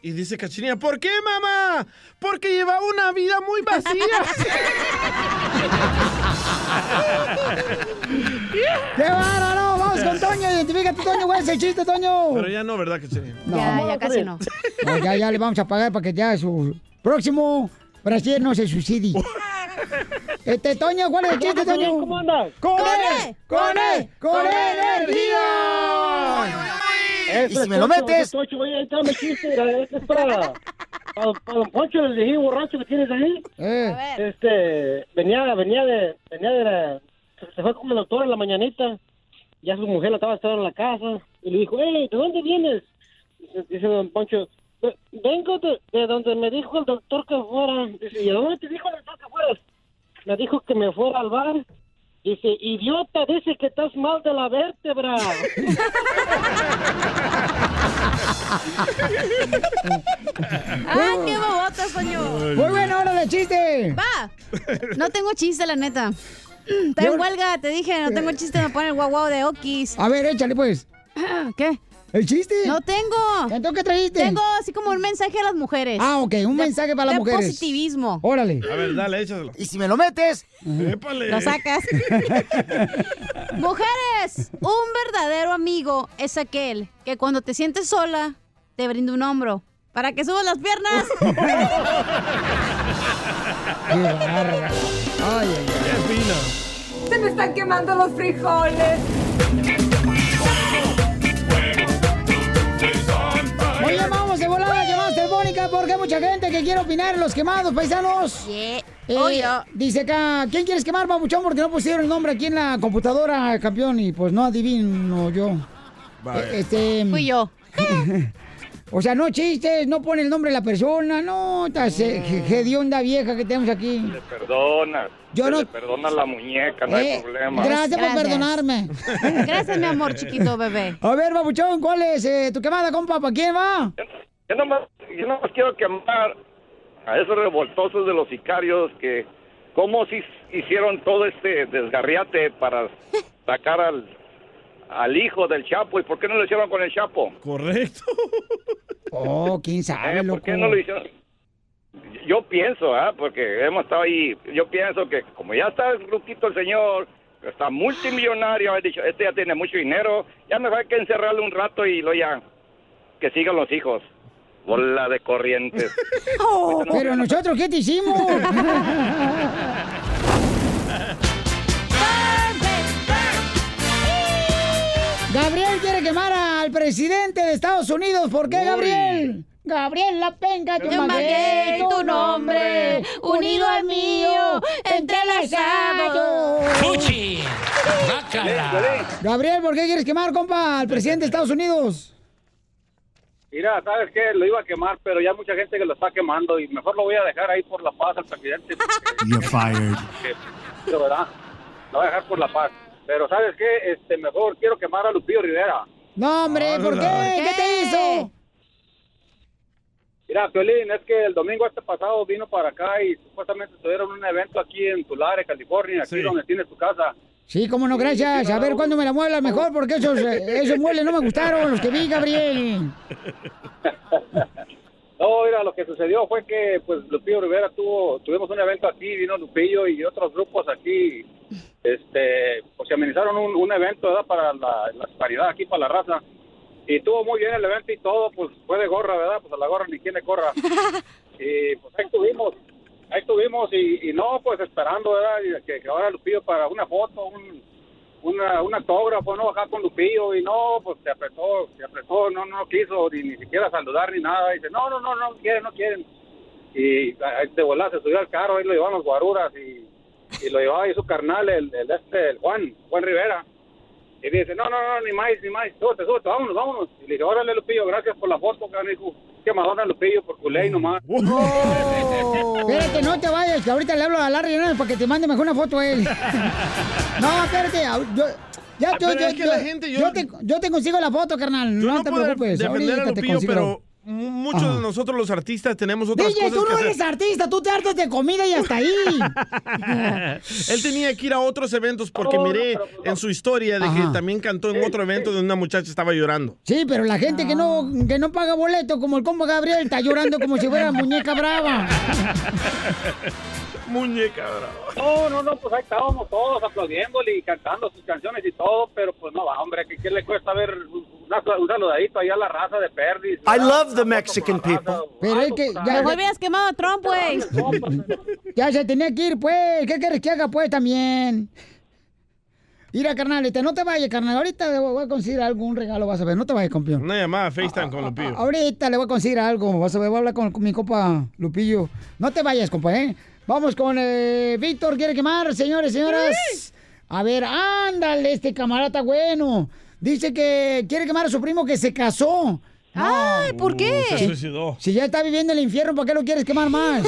Y dice Cachanía, ¿por qué, mamá? Porque lleva una vida muy vacía. ¡Qué bárbaro! Vamos con Toño. Identifícate, Toño. ¿Cuál es el chiste, Toño? Pero ya no, ¿verdad, Cachanía? Ya, ya casi no. No, ya, ya le vamos a pagar para que ya su próximo brasier no se suicide. Este, Toño, ¿cuál es el chiste, Toño? ¿Cómo andas? ¡Con él! ¡Con él! ¡Con energía! ¿Y si me lo metes? Tocho, oye, ahí está mi chiste, este es para, para, don Poncho, el viejo borracho que tienes ahí. Eh. Este, venía, venía de, venía de la, se fue con el doctor en la mañanita, ya su mujer la estaba esperando en la casa, y le dijo, hey, ¿de dónde vienes? Dice don Poncho, "Ve- vengo de, de donde me dijo el doctor que fuera. Dice, ¿y a dónde te dijo el doctor que fueras? Me dijo que me fuera al bar. Dice, idiota, dice que estás mal de la vértebra. ¡Ah, qué bobota, señor! Muy bueno, ahora de chiste. Va. No tengo chiste, la neta. Está en huelga, te dije, no tengo chiste, me pone el guau guau de Okis. A ver, échale, pues. ¿Qué? ¿El chiste? No tengo. ¿Entonces qué trajiste? Tengo así como un mensaje a las mujeres. Ah, ok, un De- mensaje para las de mujeres. positivismo. Órale. A ver, dale, échaselo. ¿Y si me lo metes? Épale. Lo sacas. Mujeres, un verdadero amigo es aquel que cuando te sientes sola te brinda un hombro para que subas las piernas. Qué bárbaro. Ay, ay, Qué fino. Se me están quemando los frijoles. Oye, vamos de volada, llamadas telefónicas porque hay mucha gente que quiere opinar en los quemados, paisanos. Eh, Obvio. dice acá, ¿quién quieres quemar, babuchón? Porque no pusieron el nombre aquí en la computadora, campeón, y pues no adivino yo. Vaya. Eh, Este... Fui yo. O sea, no chistes, no pone el nombre de la persona, no, esta hedionda vieja que tenemos aquí. Le perdona. Yo no- le perdona la muñeca, no Eh, hay problema. Gracias, por Gracias. perdonarme. Gracias, mi amor chiquito bebé. A ver, babuchón, ¿cuál es eh, tu quemada, compa? ¿Para quién va? Yo nomás, yo nomás quiero quemar a esos revoltosos de los sicarios que cómo si hicieron todo este desgarriate para sacar al, al hijo del Chapo y por qué no lo hicieron con el Chapo. Correcto. Oh, quién sabe, Eh, loco. ¿Por qué no lo hicieron? Yo pienso, ¿ah? porque hemos estado ahí, yo pienso que como ya está el ruquito el señor, está multimillonario, ha dicho, este ya tiene mucho dinero, ya mejor hay que encerrarle un rato y lo ya, que sigan los hijos. Bola de corrientes. Oh, Pero nosotros, ¿qué te hicimos? Gabriel quiere quemar al presidente de Estados Unidos. ¿Por qué, Gabriel? Gabriel La Penca, tu Yo magué tu nombre, unido al mío, entrelazado. ¡Fuchi! ¡Guácala! Gabriel, ¿por qué quieres quemar, compa, al presidente de Estados Unidos? Mira, ¿sabes qué? Lo iba a quemar, pero ya mucha gente que lo está quemando y mejor lo voy a dejar ahí por la paz al presidente. You're fired. De verdad, lo voy a dejar por la paz. Pero ¿sabes qué? Este, mejor quiero quemar a Lupillo Rivera. No, hombre, ¿por qué? ¿Qué te hizo? Mira, Piolín, es que el domingo este pasado vino para acá y supuestamente tuvieron un evento aquí en Tulare, California, aquí donde tiene su casa. Sí, cómo no, gracias. A ver cuándo me la muela mejor, porque esos, eh, esos muebles no me gustaron, los que vi, Gabriel. No, mira, lo que sucedió fue que pues Lupillo Rivera tuvo, tuvimos un evento aquí, vino Lupillo y otros grupos aquí, este, pues se amenizaron un, un evento, ¿verdad? Para la, la paridad aquí, para la raza. Y estuvo muy bien el evento y todo, pues fue de gorra, ¿verdad? Pues a la gorra ni quien le corra. y pues ahí estuvimos. ahí estuvimos y, y no, pues esperando, ¿verdad? Que, que ahora Lupillo para una foto, un, una, un autógrafo, ¿no? Acá con Lupillo y no, pues se apretó, se apretó, no, no quiso ni, ni siquiera saludar ni nada. Y dice, no, no, no, no quieren, no quieren. Y de volar se subió al carro, ahí lo llevaban los guaruras y, y lo llevaba ahí su carnal, el, el, este, el Juan, Juan Rivera. Y dice, no, no, no, ni más, ni más, súbete, súbete, vámonos, vámonos. Y le dije, órale, Lupillo, gracias por la foto, canijo. Qué Madonna, Lupillo, por culé y nomás. Espérate, no te vayas, que ahorita le hablo a Larry Hernández para que te mande mejor una foto a él. No, espérate, yo, ya, Ah, yo, yo, es que yo- la gente, yo- yo te, yo te consigo la foto, carnal, Yo no, no, te puedo preocupes. defender a te Lupillo, consigo. pero muchos Ajá. de nosotros los artistas tenemos otras DJ, cosas tú que no hacer. eres artista, tú te hartas de comida y hasta ahí. Él tenía que ir a otros eventos porque Oh, miré en su historia de que Ajá. también cantó en otro evento donde una muchacha estaba llorando. Sí, pero la gente que no, que no paga boleto, como el combo Gabriel, está llorando como si fuera muñeca brava. Muñeca brava. No, no, no, pues ahí estábamos todos aplaudiéndole y cantando sus canciones y todo, pero pues no va, hombre, ¿qué, qué le cuesta ver una- un saludadito ahí a la raza de Perdis? I love the Mexican people. Pero es que ya, Mejor hubieras quemado a Trump, güey. ya se tenía que ir, pues. ¿Qué quieres que haga, pues, también? Mira, carnal, este, no te vayas, carnal. Ahorita le voy a conseguir algún regalo, vas a ver. No te vayas, campeón. Una llamada a FaceTime con Lupillo. Ahorita le voy a conseguir algo. Vas a ver, voy a hablar con, con mi copa Lupillo. No te vayas, compa, ¿eh? Vamos con eh, Víctor, ¿quiere quemar, señores, señoras? A ver, ándale, este camarada bueno. Dice que quiere quemar a su primo que se casó. Ay, ¿por qué? Uh, se suicidó. Si ya está viviendo el infierno, ¿por qué lo quieres quemar más?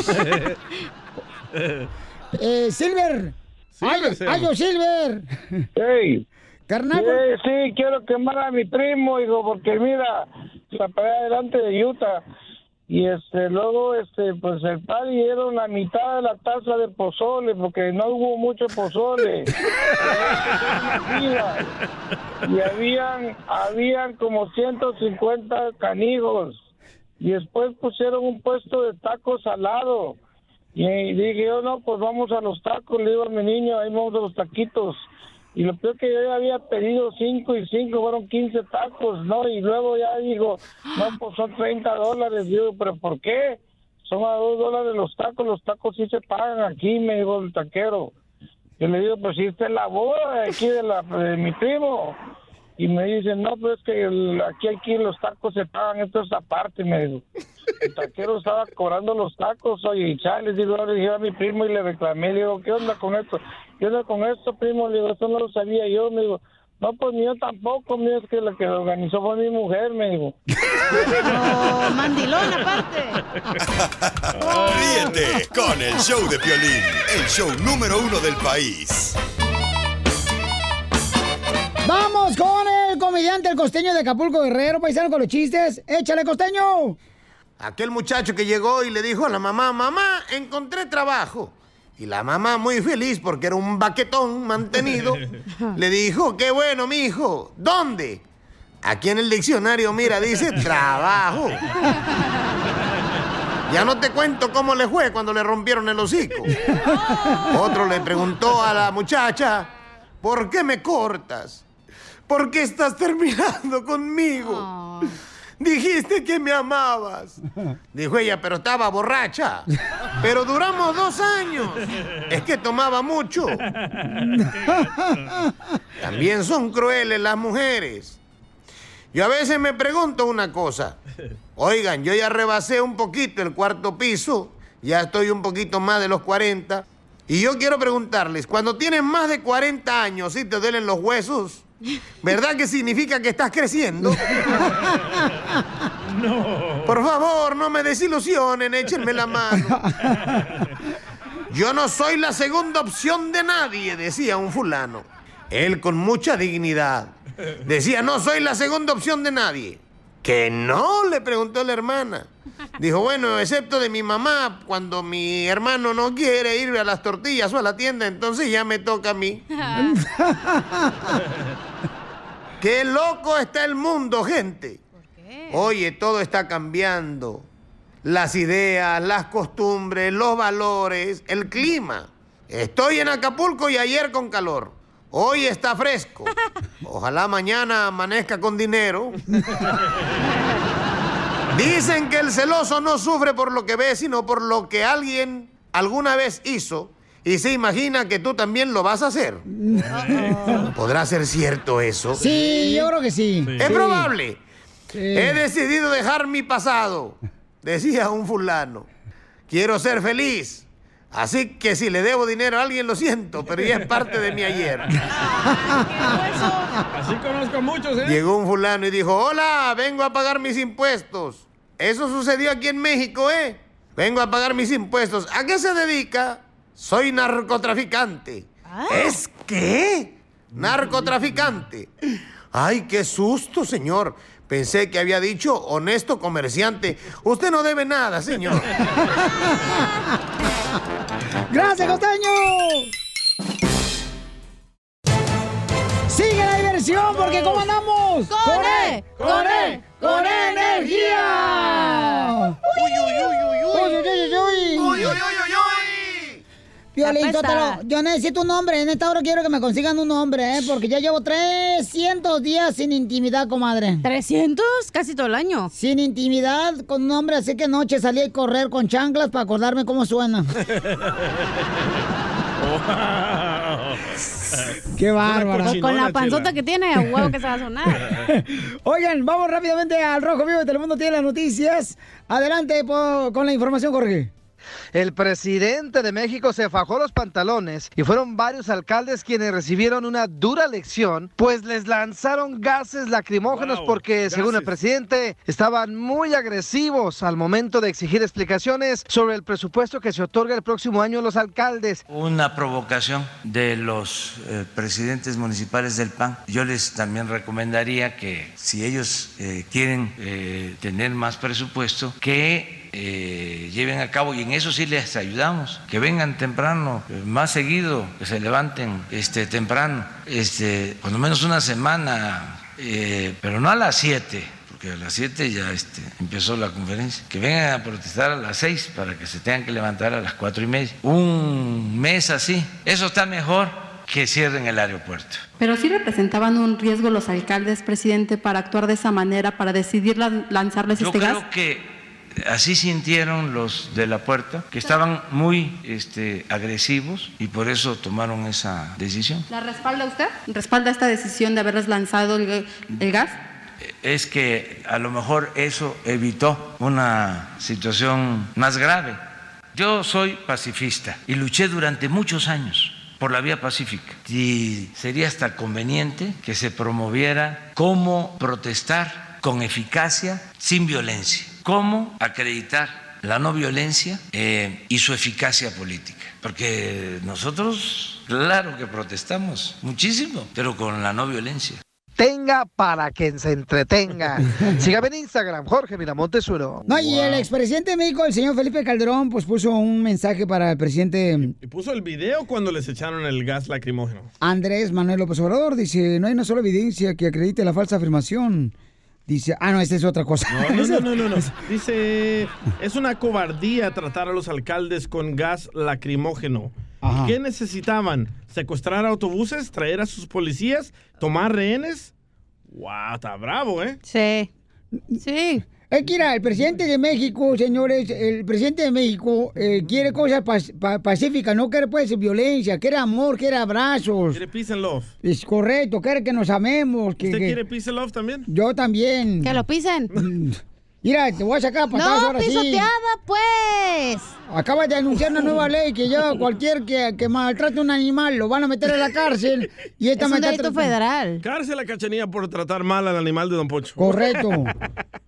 eh, Silver. Silver Ay, Silver. Hey. Carnal. Sí, sí, quiero quemar a mi primo, hijo, porque mira, la pelea adelante de Utah. Y este, luego, este, pues el padre dieron la mitad de la taza de pozole, porque no hubo mucho pozole. y habían, habían como 150 canijos. Y después pusieron un puesto de tacos al lado. Y dije yo, no, pues vamos a los tacos, le digo a mi niño, ahí vamos a los taquitos. Y lo peor que yo ya había pedido cinco y cinco, fueron 15 tacos, ¿no? Y luego ya digo, no, pues son 30 dólares. Digo, ¿pero por qué? Son a dos dólares los tacos, los tacos sí se pagan aquí, me dijo el taquero. Yo le digo, pues si esta es la boda de aquí de, la, de mi primo. Y me dicen, no, pues es que el- aquí, aquí los tacos se pagan, esto es aparte, me dijo. El taquero estaba cobrando los tacos, oye, y chales, digo, ahora dije a mi primo y le reclamé, le digo, ¿qué onda con esto? ¿Qué onda con esto, primo? Le digo, esto no lo sabía yo, me digo, no, pues ni yo tampoco, mío, es que la que lo organizó fue mi mujer, me dijo. Oh, mandilón aparte. Ríete con el show de Piolín, el show número uno del país. Vamos con el comediante, el costeño de Acapulco Guerrero, paisano con los chistes. Échale, costeño. Aquel muchacho que llegó y le dijo a la mamá, mamá, encontré trabajo. Y la mamá, muy feliz porque era un baquetón mantenido, le dijo, qué bueno, mi hijo. ¿Dónde? Aquí en el diccionario, mira, dice trabajo. Ya no te cuento cómo le fue cuando le rompieron el hocico. Otro le preguntó a la muchacha, ¿por qué me cortas? ¿Por qué estás terminando conmigo? Dijiste que me amabas. Dijo ella, pero estaba borracha. Pero duramos dos años. Es que tomaba mucho. También son crueles las mujeres. Yo a veces me pregunto una cosa. Oigan, yo ya rebasé un poquito el cuarto piso. Ya estoy un poquito más de los 40. Y yo quiero preguntarles, cuando tienes más de 40 años y te duelen los huesos, ¿verdad que significa que estás creciendo? No. Por favor, no me desilusionen, échenme la mano. Yo no soy la segunda opción de nadie, decía un fulano. Él con mucha dignidad. Decía, no soy la segunda opción de nadie. Que no, le preguntó la hermana. Dijo, bueno, excepto de mi mamá, cuando mi hermano no quiere ir a las tortillas o a la tienda, entonces ya me toca a mí. Qué loco está el mundo, gente. Oye, todo está cambiando. Las ideas, las costumbres, los valores, el clima. Estoy en Acapulco y ayer con calor. Hoy está fresco. Ojalá mañana amanezca con dinero. Dicen que el celoso no sufre por lo que ve, sino por lo que alguien alguna vez hizo y se imagina que tú también lo vas a hacer. ¿Podrá ser cierto eso? Sí, yo creo que sí. Es Sí. probable. He decidido dejar mi pasado, decía un fulano. Quiero ser feliz. Así que si le debo dinero a alguien, lo siento, pero ya es parte de mi ayer. Así conozco a muchos, ¿eh? Llegó un fulano y dijo, hola, vengo a pagar mis impuestos. Eso sucedió aquí en México, ¿eh? Vengo a pagar mis impuestos. ¿A qué se dedica? Soy narcotraficante. ¿Es qué? Narcotraficante. Ay, qué susto, señor. Pensé que había dicho honesto comerciante. Usted no debe nada, señor. ¡Gracias, costeño! ¡Sigue la diversión! Porque ¿cómo andamos? ¡Con E! ¡Con E! ¡Con energía! ¡Uy, uy, uy, uy! ¡Uy, uy, uy, uy! Uy, uy, uy, Piolín, Sotelo, yo necesito un hombre. En esta hora quiero que me consigan un hombre, ¿eh? Porque ya llevo 300 días sin intimidad, comadre. ¿300? Casi todo el año. Sin intimidad con un hombre, así que anoche salí a correr con chanclas para acordarme cómo suena. Qué bárbaro. Con la panzota que tiene, a huevo que se va a sonar. Oigan, vamos rápidamente al Rojo Vivo de Telemundo tiene las noticias. Adelante po- con la información, Jorge. El presidente de México se fajó los pantalones y fueron varios alcaldes quienes recibieron una dura lección, pues les lanzaron gases lacrimógenos porque, según el presidente, estaban muy agresivos al momento de exigir explicaciones sobre el presupuesto que se otorga el próximo año a los alcaldes. Una provocación de los eh, presidentes municipales del PAN. Yo les también recomendaría que si ellos eh, quieren eh, tener más presupuesto, que eh, lleven a cabo, y en eso sí les ayudamos, que vengan temprano, eh, más seguido, que se levanten este, temprano, este, lo menos una semana, eh, pero no a las 7 porque a las 7 ya este, empezó la conferencia, que vengan a protestar a las 6 para que se tengan que levantar a las cuatro y media. Un mes así, eso está mejor que cierren el aeropuerto. Pero sí representaban un riesgo los alcaldes, presidente, para actuar de esa manera, para decidir lan- lanzarles Yo este gas. creo que así sintieron los de la puerta, que estaban muy este, agresivos y por eso tomaron esa decisión. ¿La respalda usted? ¿Respalda esta decisión de haberles lanzado el, el gas? Es que a lo mejor eso evitó una situación más grave. Yo soy pacifista y luché durante muchos años por la vía pacífica y sería hasta conveniente que se promoviera cómo protestar con eficacia sin violencia, cómo acreditar la no violencia eh, y su eficacia política. Porque nosotros, claro que protestamos muchísimo, pero con la no violencia. Tenga para que se entretenga. Sígame en Instagram, Jorge Miramontes uno. No, y el expresidente de México, el señor Felipe Calderón, pues puso un mensaje para el presidente Y puso el video cuando les echaron el gas lacrimógeno. Andrés Manuel López Obrador. Dice, no hay una sola evidencia que acredite la falsa afirmación. Dice, ah, no, esta es otra cosa. No, no, no, no, no. Dice, es una cobardía tratar a los alcaldes con gas lacrimógeno. Ajá. ¿Qué necesitaban? ¿Secuestrar autobuses? ¿Traer a sus policías? ¿Tomar rehenes? ¡Wow! Está bravo, ¿eh? Sí. Sí. Es que mira, el presidente de México, señores, el presidente de México eh, quiere cosas pac- pa- pacíficas, no quiere pues violencia, quiere amor, quiere abrazos. ¿Quiere peace and love? Es correcto, quiere que nos amemos. Que, ¿Usted que- quiere peace and love también? Yo también. Que lo pisen. Mira, te voy a sacar a patadas No, ahora sí. pisoteada, pues. Acaba de anunciar una nueva ley que ya cualquier que, que maltrate a un animal lo van a meter a la cárcel. Y esta Es un delito federal. Cárcel a Cachanilla por tratar mal al animal de Don Pocho. Correcto.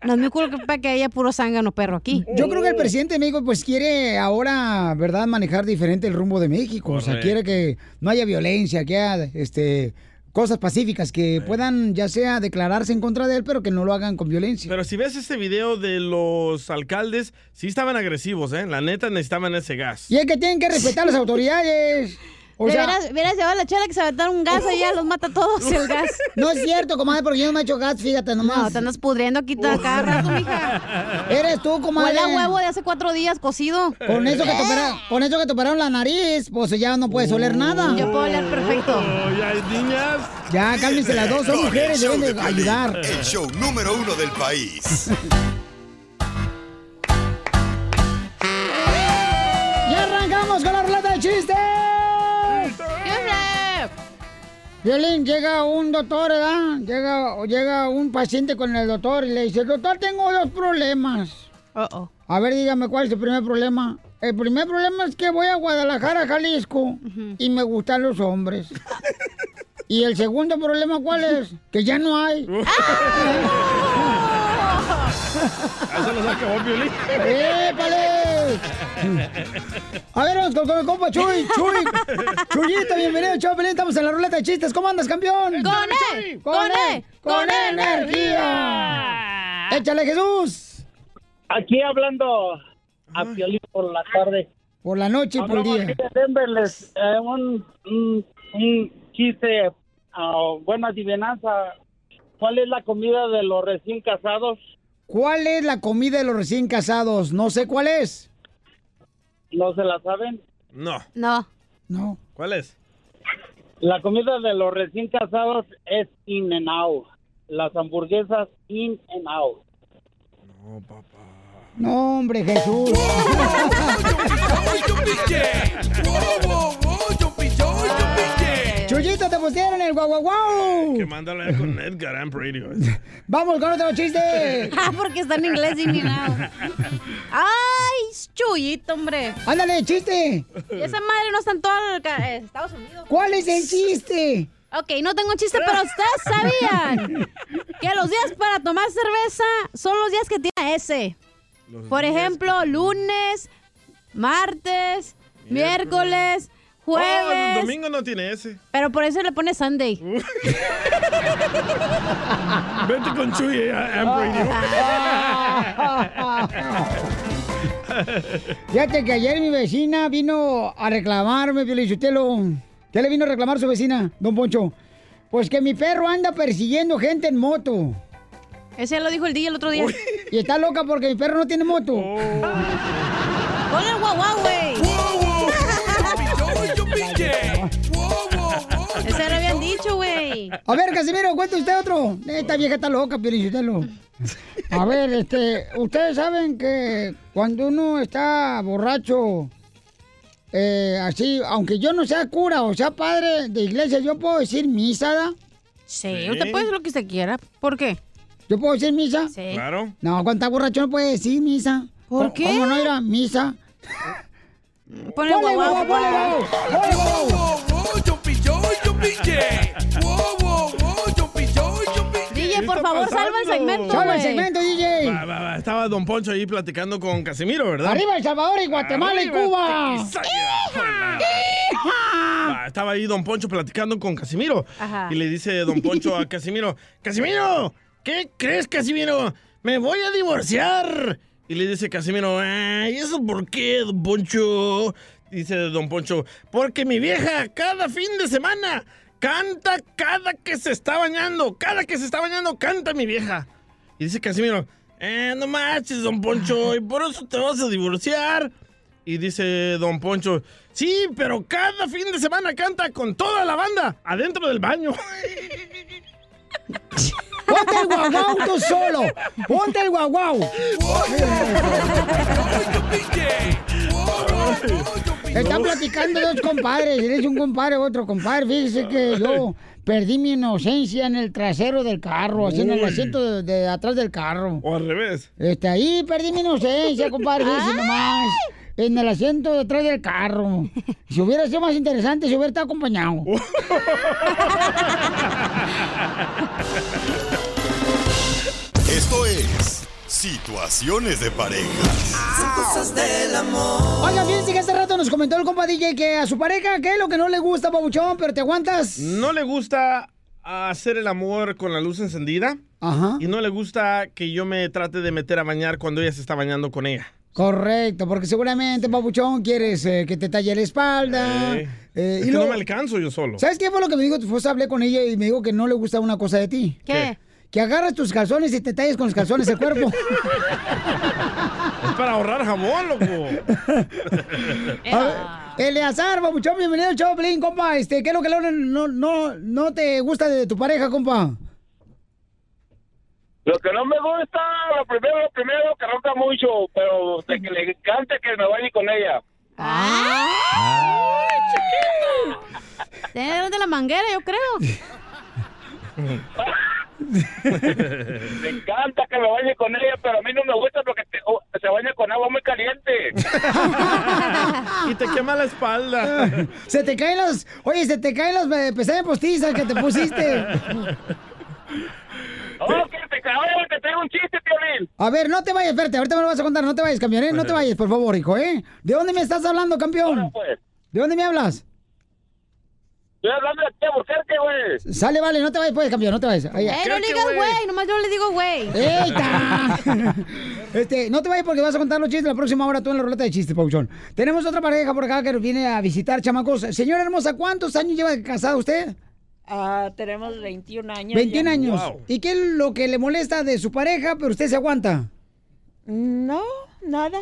No es mi culpa que haya puro zángano perro aquí. Yo creo que el presidente de México pues quiere ahora, ¿verdad?, manejar diferente el rumbo de México. O sea, quiere que no haya violencia, que haya este, cosas pacíficas, que puedan ya sea declararse en contra de él, pero que no lo hagan con violencia. Pero si ves este video de los alcaldes, sí estaban agresivos, ¿eh? La neta necesitaban ese gas. Y es que tienen que respetar a las autoridades. O sea, veras, veras llevar la chela que se aventaron un gas allá, los mata a todos el gas. no es cierto, comadre, porque yo no me he hecho gas, fíjate nomás. No, te andas pudriendo aquí ta- cada rato, mija. Eres tú, comadre. Huele a huevo de hace cuatro días cocido. Con eso, que te opera- con eso que te operaron la nariz, pues ya no puedes oler nada. Yo puedo oler perfecto. Oh, ya hay niñas. Ya, cálmense las dos, son mujeres, show deben de ayudar. El show número uno del país. Violín, llega un doctor, ¿verdad? Llega, llega un paciente con el doctor y le dice, doctor, tengo dos problemas. Uh-oh. A ver, dígame, ¿cuál es el primer problema? El primer problema es que voy a Guadalajara, Jalisco, y me gustan los hombres. y el segundo problema, ¿cuál es? Que ya no hay. Eso lo sacó Violín. ¡Épale! A ver, vamos con, con el compa Chuy, Chuy. Chuyito, bienvenido, Chopelín. Estamos en la ruleta de chistes. ¿Cómo andas, campeón? ¡Con E! ¡Con E! ¡Con energía! ¡Échale, Jesús! Aquí hablando a Piolín por la tarde. Por la noche y por el día. aquí de Denver, les, eh, un, un, un chiste, ah, buena adivinanza. ¿Cuál es la comida de los recién casados? ¿Cuál es la comida de los recién casados? No sé cuál es. ¿No se la saben? No. No. No. ¿Cuál es? La comida de los recién casados es in and out. Las hamburguesas in and out. No, hombre, Jesús. Te pusieron el guau guau guau. Que mándalo con Edgar Amp Radio. Vamos con otro chiste. Ah, porque está en inglés y ni nada. ¡Ay, chuyito, hombre! Ándale, chiste. Y esa madre no está en todo el eh, Estados Unidos. ¿Cuál es el chiste? Ok, no tengo chiste, pero ustedes sabían que los días para tomar cerveza son los días que tiene ese. Por ejemplo, lunes, martes, miércoles, Oh, el jueves. domingo no tiene ese. Pero por eso le pone Sunday. Vete con Chuy Amp Radio. Fíjate que ayer mi vecina vino a reclamarme, Piolichutelo. ¿Qué le vino a reclamar su vecina, don Poncho? Pues que mi perro anda persiguiendo gente en moto. Ese ya lo dijo el día el otro día. Y está loca porque mi perro no tiene moto. Pon el guau guau, güey. A ver, Casimiro, cuente usted otro. Esta vieja está loca, Piolichutelo. A ver, este, ustedes saben que cuando uno está borracho, eh, así, aunque yo no sea cura o sea padre de iglesia, yo puedo decir misa, ¿da? Sí, usted puede decir lo que usted quiera. ¿Por qué? ¿Yo puedo decir misa? Sí. Claro. No, cuando está borracho no puede decir misa. ¿Por ¿Cómo- qué? ¿Cómo no ir a misa? Ponle Ponle guau guau, guau. ponle guau, ponle guau. Por favor, salva el segmento, Salva el segmento, DJ. Va, va, va. Estaba Don Poncho ahí platicando con Casimiro, ¿verdad? Arriba El Salvador y Guatemala y Cuba. Tequisaya. Va, Estaba ahí Don Poncho platicando con Casimiro. Ajá. Y le dice Don Poncho a Casimiro, Casimiro, ¿qué crees, Casimiro? Me voy a divorciar. Y le dice Casimiro, ay, ¿eso por qué, Don Poncho? Dice Don Poncho, porque mi vieja cada fin de semana canta cada que se está bañando. Cada que se está bañando canta mi vieja. Y dice Casimiro, eh, no manches, Don Poncho, y por eso te vas a divorciar. Y dice Don Poncho, sí, pero cada fin de semana canta con toda la banda adentro del baño. Ponte el guau guau tú solo. Ponte el guau guau. Están platicando dos compadres. Eres un compadre, otro compadre. Fíjese que yo perdí mi inocencia en el trasero del carro, así en el asiento de, de atrás del carro. O al revés. Este, ahí perdí mi inocencia, compadre, fíjese nomás. En el asiento de atrás del carro. Si hubiera sido más interesante, si hubiera estado acompañado. Esto es Situaciones de pareja. Cosas del amor. Oigan, fíjense que hace rato nos comentó el compa DJ que a su pareja, ¿qué es lo que no le gusta, pabuchón? Pero te aguantas. No le gusta hacer el amor con la luz encendida. Ajá. Y no le gusta que yo me trate de meter a bañar cuando ella se está bañando con ella. Correcto, porque seguramente, pabuchón, quieres eh, que te talle la espalda. Eh, eh, es y que luego- no me alcanzo yo solo. ¿Sabes qué fue lo que me dijo tu esposa? Hablé con ella y me dijo que no le gusta una cosa de ti. ¿Qué? Que agarras tus calzones y te talles con los calzones el cuerpo. Es para ahorrar jabón, loco. A ver, Eleazar, papuchón, bienvenido al show, Pelín, compa. Este, ¿Qué es lo que no, no, no, no te gusta de tu pareja, compa? Lo que no me gusta, lo primero, lo primero, que ronca mucho, pero de que le encanta que me bañe con ella. Tiene de la manguera, yo creo. Me encanta que me bañe con ella, pero a mí no me gusta porque te- oh, se baña con agua muy caliente. y te quema la espalda. Se te caen los. Oye, se te caen las eh, pestañas postizas que te pusiste. Oh, que te cago, te traigo un chiste, Piolín. A ver, no te vayas, espérate, ahorita me lo vas a contar, no te vayas, campeón, ¿eh? No te vayas, por favor, hijo, ¿eh? ¿De dónde me estás hablando, campeón? ¿De dónde me hablas? Estoy hablando de ti, Albuquerque, güey. Sale, vale, no te vayas, pues, campeón, no te vayas. Ahí, Eh, no le digas güey, nomás yo le digo güey. ¡Eita! Este, no te vayas porque vas a contar los chistes la próxima hora tú en la ruleta de chistes, Pauchón. Tenemos otra pareja por acá que nos viene a visitar, chamacos. Señora hermosa, ¿cuántos años lleva casada usted? Ah, tenemos 21 años. 21 ya. años. ¿Y qué es lo que le molesta de su pareja, pero usted se aguanta? No, nada.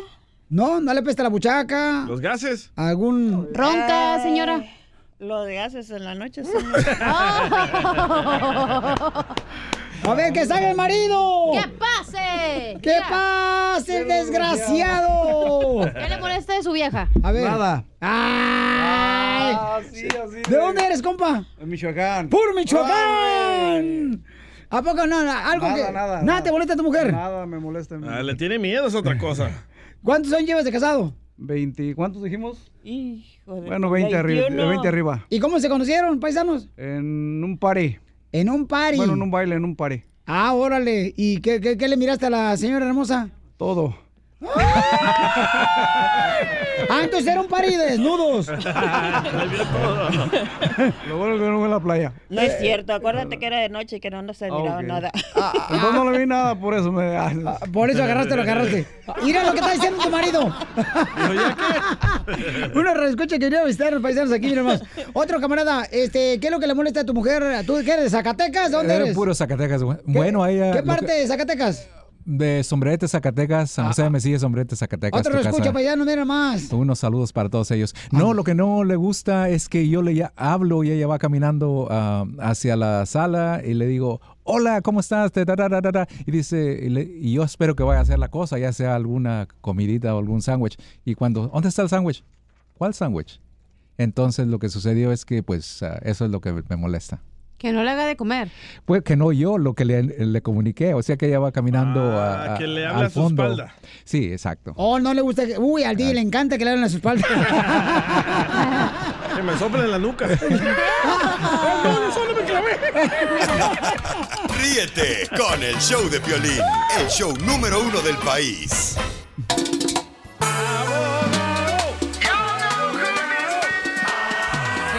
¿No? ¿No le pesta la buchaca? ¿Los gases? ¿Algún...? Ronca, Eh, señora. Lo de haces en la noche, señor. A ver, que salga el marido. ¡Que pase! ¡Que pase, el desgraciado! ¿Qué le molesta de su vieja? A ver. Nada. ¡Ay! Así, así. ¿De dónde eres, compa? En Michoacán. ¡Puro Michoacán! ¿A poco no? Algo Nada, que... nada, ¿Nada nada. te molesta a tu mujer? Nada me molesta. Ah, le tiene miedo, es otra cosa. ¿Cuántos años llevas de casado? 20, ¿cuántos dijimos? De Bueno, 20 arriba, 21. 20 arriba. ¿Y cómo se conocieron, paisanos? En un party. En un party. Bueno, en un baile, en un party. Ah, órale. ¿Y qué, qué- qué le miraste a la señora hermosa? Todo. Ah, entonces era un de desnudos. Lo bueno que no fue en la playa. No es cierto, acuérdate que era de noche y que no nos se miraba ok. nada. Entonces no le vi nada, por eso me... Ah, Por eso agarraste lo agarraste. Mira lo que está diciendo tu marido. Una escucha que quería visitar a los paisanos aquí, mira más. Otro camarada, este, ¿qué es lo que le molesta a tu mujer? ¿Tú qué eres de Zacatecas? ¿Dónde Era eres? puro Zacatecas. güey. Bueno, ahí... ¿Qué parte de Zacatecas? De Sombrerete, Zacatecas. San José de Mesilla, Sombrerete, Zacatecas. Otro lo escucha, casa. paisano, mira más. Unos saludos para todos ellos. No, lo que no le gusta es que yo le hablo y ella va caminando ah, hacia la sala y le digo, hola, ¿cómo estás? Y dice, y, le- y yo espero que vaya a hacer la cosa, ya sea alguna comidita o algún sándwich. Y cuando, ¿dónde está el sándwich? ¿Cuál sándwich? Entonces lo que sucedió es que pues ah, eso es lo que me molesta. Que no le haga de comer. Pues que no yo lo que le, le comuniqué, o sea que ella va caminando a, Ah, que le a- habla a su fondo. espalda. Sí, exacto. Oh, no le gusta que... Uy, al DJ le encanta que le hablen a su espalda. Que me soplen en la nuca. solo me clavé. Ríete con el show de Piolín, el show número uno del país.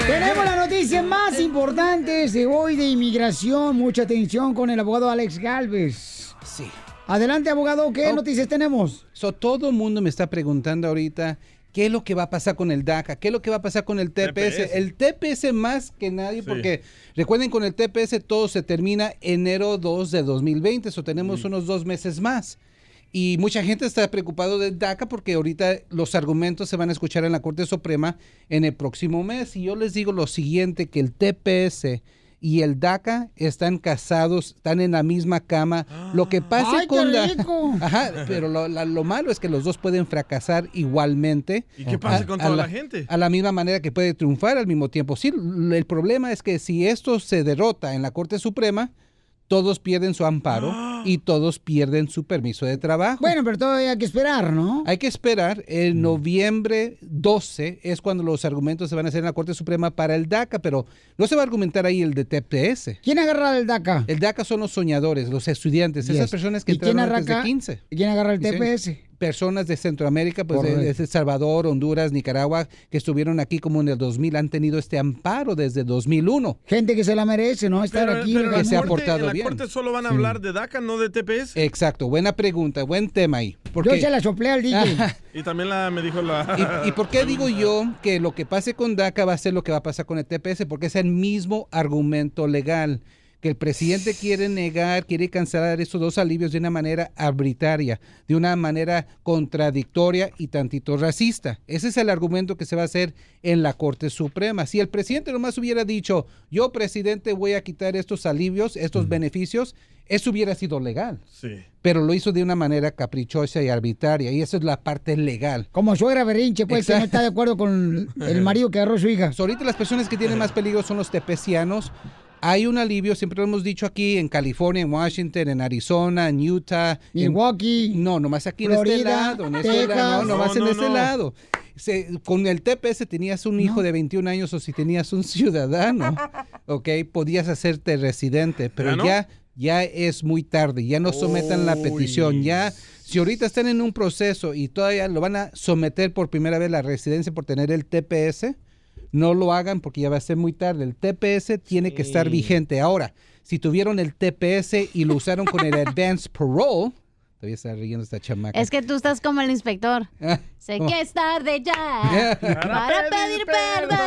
Tenemos las noticias más importantes de hoy de inmigración. Mucha atención con el abogado Alex Galvez. Sí. Adelante, abogado, ¿qué Oh. noticias tenemos? So, todo el mundo me está preguntando ahorita qué es lo que va a pasar con el DACA, qué es lo que va a pasar con el TPS. TPS. El TPS más que nadie, Sí. porque recuerden con el TPS todo se termina enero 2 de 2020, so tenemos unos dos meses más. Y mucha gente está preocupado del DACA porque ahorita los argumentos se van a escuchar en la Corte Suprema en el próximo mes. Y yo les digo lo siguiente, que el TPS y el DACA están casados, están en la misma cama. Lo que pasa ¡Ay, qué con la-! Ajá, pero lo, la- lo malo es que los dos pueden fracasar igualmente. ¿Y qué pasa con toda la gente? A la misma manera que puede triunfar al mismo tiempo. Sí, el problema es que si esto se derrota en la Corte Suprema, todos pierden su amparo y todos pierden su permiso de trabajo. Bueno, pero todavía hay que esperar, ¿no? Hay que esperar. El noviembre 12 es cuando los argumentos se van a hacer en la Corte Suprema para el DACA, pero no se va a argumentar ahí el de TPS. ¿Quién agarra el DACA? El DACA son los soñadores, los estudiantes, Yes. esas personas que ¿Y quién entraron antes de arranca- 15. ¿Y quién agarra el Sí. TPS? Personas de Centroamérica, pues de, de El Salvador, Honduras, Nicaragua, que estuvieron aquí como en el 2000, han tenido este amparo desde 200001. Gente que se la merece, ¿no? Estar Pero, aquí. pero en la que se ha portado en la bien. corte solo van a Sí. hablar de DACA, no de TPS. Exacto, buena pregunta, buen tema ahí. Porque, Yo se la soplé al DJ. Y también la, me dijo la... ¿Y, y por qué digo yo que lo que pase con DACA va a ser lo que va a pasar con el TPS? Porque es el mismo argumento legal. Que el presidente quiere negar, quiere cancelar esos dos alivios de una manera arbitraria, de una manera contradictoria y tantito racista. Ese es el argumento que se va a hacer en la Corte Suprema. Si el presidente nomás hubiera dicho, yo presidente voy a quitar estos alivios, estos beneficios, eso hubiera sido legal. Sí. Pero lo hizo de una manera caprichosa y arbitraria, y esa es la parte legal. Como suegra berrinche, pues, que no Exacto. está de acuerdo con el marido que agarró su hija. So, ahorita las personas que tienen más peligro son los tepecianos. Hay un alivio, siempre lo hemos dicho aquí, en California, en Washington, en Arizona, en Utah. Milwaukee. no, nomás aquí en este lado. En este Texas. lado, no, nomás No, en este no. lado. Se- con el TPS tenías un hijo de 21 años o si tenías un ciudadano, ok, podías hacerte residente, pero ¿Ya no? ya, ya es muy tarde, ya no sometan la petición, ya, si ahorita están en un proceso y todavía lo van a someter por primera vez la residencia por tener el TPS, no lo hagan porque ya va a ser muy tarde. El TPS tiene que estar vigente. Ahora, si tuvieron el TPS y lo usaron con el Advanced Parole, todavía está riendo esta chamaca. Es que tú estás como el inspector. Ah, Sé que es tarde ya para pedir perdón.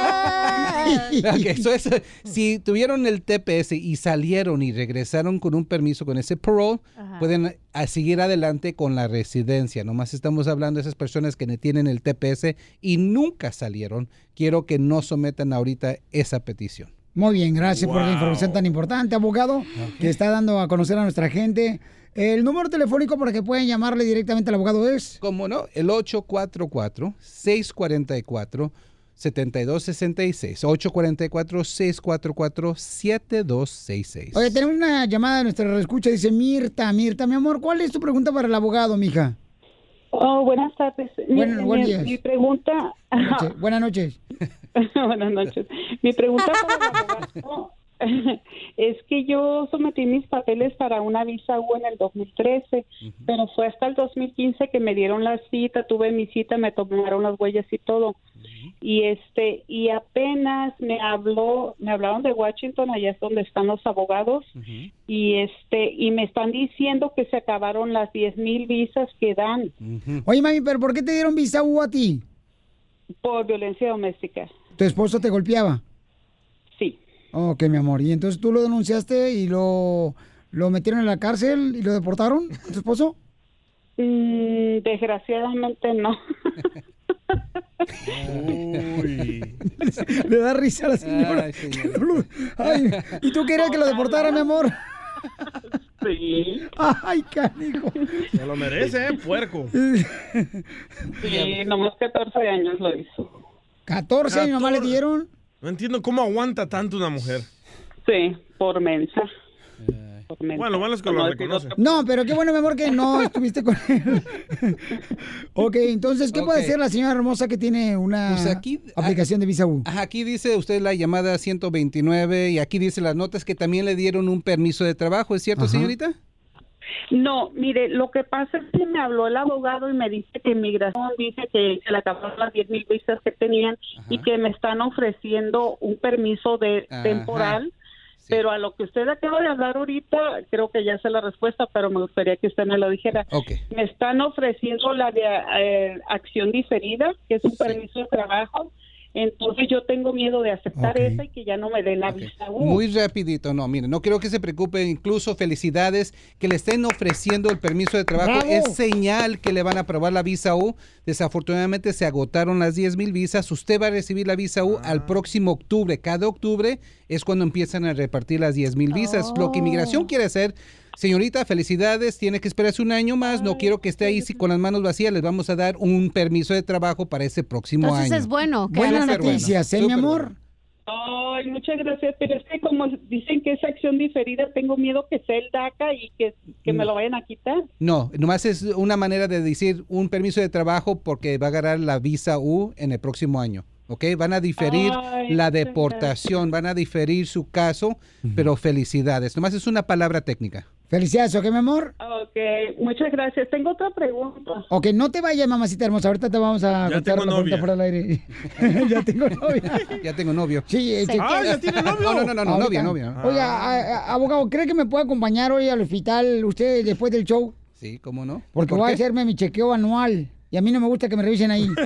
Ok, so eso, si tuvieron el TPS y salieron y regresaron con un permiso con ese parole, Ajá. pueden a seguir adelante con la residencia. Nomás estamos hablando de esas personas que ne- tienen el TPS y nunca salieron. Quiero que no sometan ahorita esa petición. Muy bien, gracias por la información tan importante, abogado, que está dando a conocer a nuestra gente. El número telefónico para que puedan llamarle directamente al abogado es. ¿Cómo no? El 844-644-7266. 844-644-7266. Oye, tenemos una llamada de nuestra escucha, dice Mirta. Mirta, mi amor, ¿cuál es tu pregunta para el abogado, mija? Oh, buenas tardes. Mi, Buenas- mi- días. mi pregunta. Buenas noches. Buenas noches. buenas noches. Mi pregunta para el abogado es que yo sometí mis papeles para una visa U en el 2013, pero fue hasta el 2015 que me dieron la cita, tuve mi cita, me tomaron las huellas y todo. Y este y apenas me habló, me hablaron de Washington, allá es donde están los abogados y este y me están diciendo que se acabaron las 10 mil visas que dan Oye, mami, pero ¿por qué te dieron visa U a ti? por violencia doméstica. ¿Tu esposo te golpeaba? Ok, mi amor. ¿Y entonces tú lo denunciaste y lo, lo metieron en la cárcel y lo deportaron, a tu esposo? Mm, desgraciadamente no. Le da risa a la señora. Ay, lo- Ay, ¿Y tú querías que lo deportara, mi amor? Sí. Ay, canijo. Se lo merece, ¿eh? Puerco. Sí, nomás 14 años lo hizo. 14 años nomás le 14. dieron. No entiendo cómo aguanta tanto una mujer. Sí, por mensa. Por mensa. Bueno, lo malo es que lo reconoce. No, pero qué bueno, mi amor, que no estuviste con él. ok, entonces, ¿qué puede Ok. hacer la señora hermosa que tiene una Pues aquí- aplicación de visa U? Ajá, aquí dice usted la llamada 129 y aquí dice las notas que también le dieron un permiso de trabajo, ¿es cierto, Ajá. señorita? No, mire, lo que pasa es que me habló el abogado y me dice que inmigración dice que se le acabaron las 10 mil visas que tenían y que me están ofreciendo un permiso de Ajá. temporal. Pero a lo que usted acaba de hablar ahorita, creo que ya sé la respuesta, pero me gustaría que usted me lo dijera. Ok. Me están ofreciendo la de eh, acción diferida, que es un permiso de trabajo. Entonces yo tengo miedo de aceptar Ok. esa y que ya no me den la visa U. Muy rapidito, no, mire, no quiero que se preocupe, incluso felicidades que le estén ofreciendo el permiso de trabajo, ¡Bravo! es señal que le van a aprobar la visa U, desafortunadamente se agotaron las 10 mil visas, usted va a recibir la visa U al próximo octubre, cada octubre es cuando empiezan a repartir las 10 mil visas, lo que inmigración quiere hacer. Señorita, felicidades, tiene que esperarse un año más, no quiero que esté ahí si- con las manos vacías, les vamos a dar un permiso de trabajo para ese próximo Entonces año. es bueno. que Buenas noticias, ¿eh, mi amor? Ay, muchas gracias, pero es que como dicen que es acción diferida, tengo miedo que sea el DACA y que, que me lo vayan a quitar. No, nomás es una manera de decir un permiso de trabajo porque va a ganar la visa U en el próximo año. ¿Ok? Van a diferir Ay, la deportación, van a diferir su caso, pero felicidades. Nomás es una palabra técnica. Felicidades, ¿ok, mi amor? Ok, muchas gracias. Tengo otra pregunta. Ok, no te vayas, mamacita hermosa. Ahorita te vamos a Ya tengo novia. fuera del aire. ya tengo novia. Ya tengo novio. Sí, este- Ah, ¿ya tiene novio? No, no, no, no, Ahorita. novia, novia. Oiga, a- a- abogado, ¿cree que me puede acompañar hoy al hospital usted después del show? Sí, ¿cómo no? Porque ¿Por voy a qué? hacerme mi chequeo anual. Y a mí no me gusta que me revisen ahí.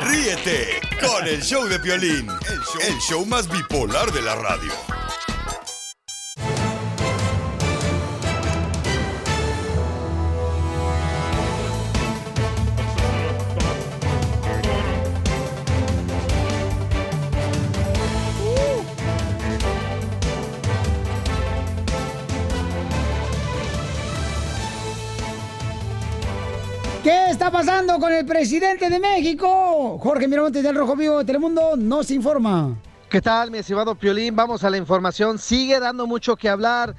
Ríete con el show de Piolín, el show, el show más bipolar de la radio. Está pasando con el presidente de México? Jorge Miramontes del Rojo Vivo de Telemundo nos informa. ¿Qué tal, mi estimado Piolín? Vamos a la información. Sigue dando mucho que hablar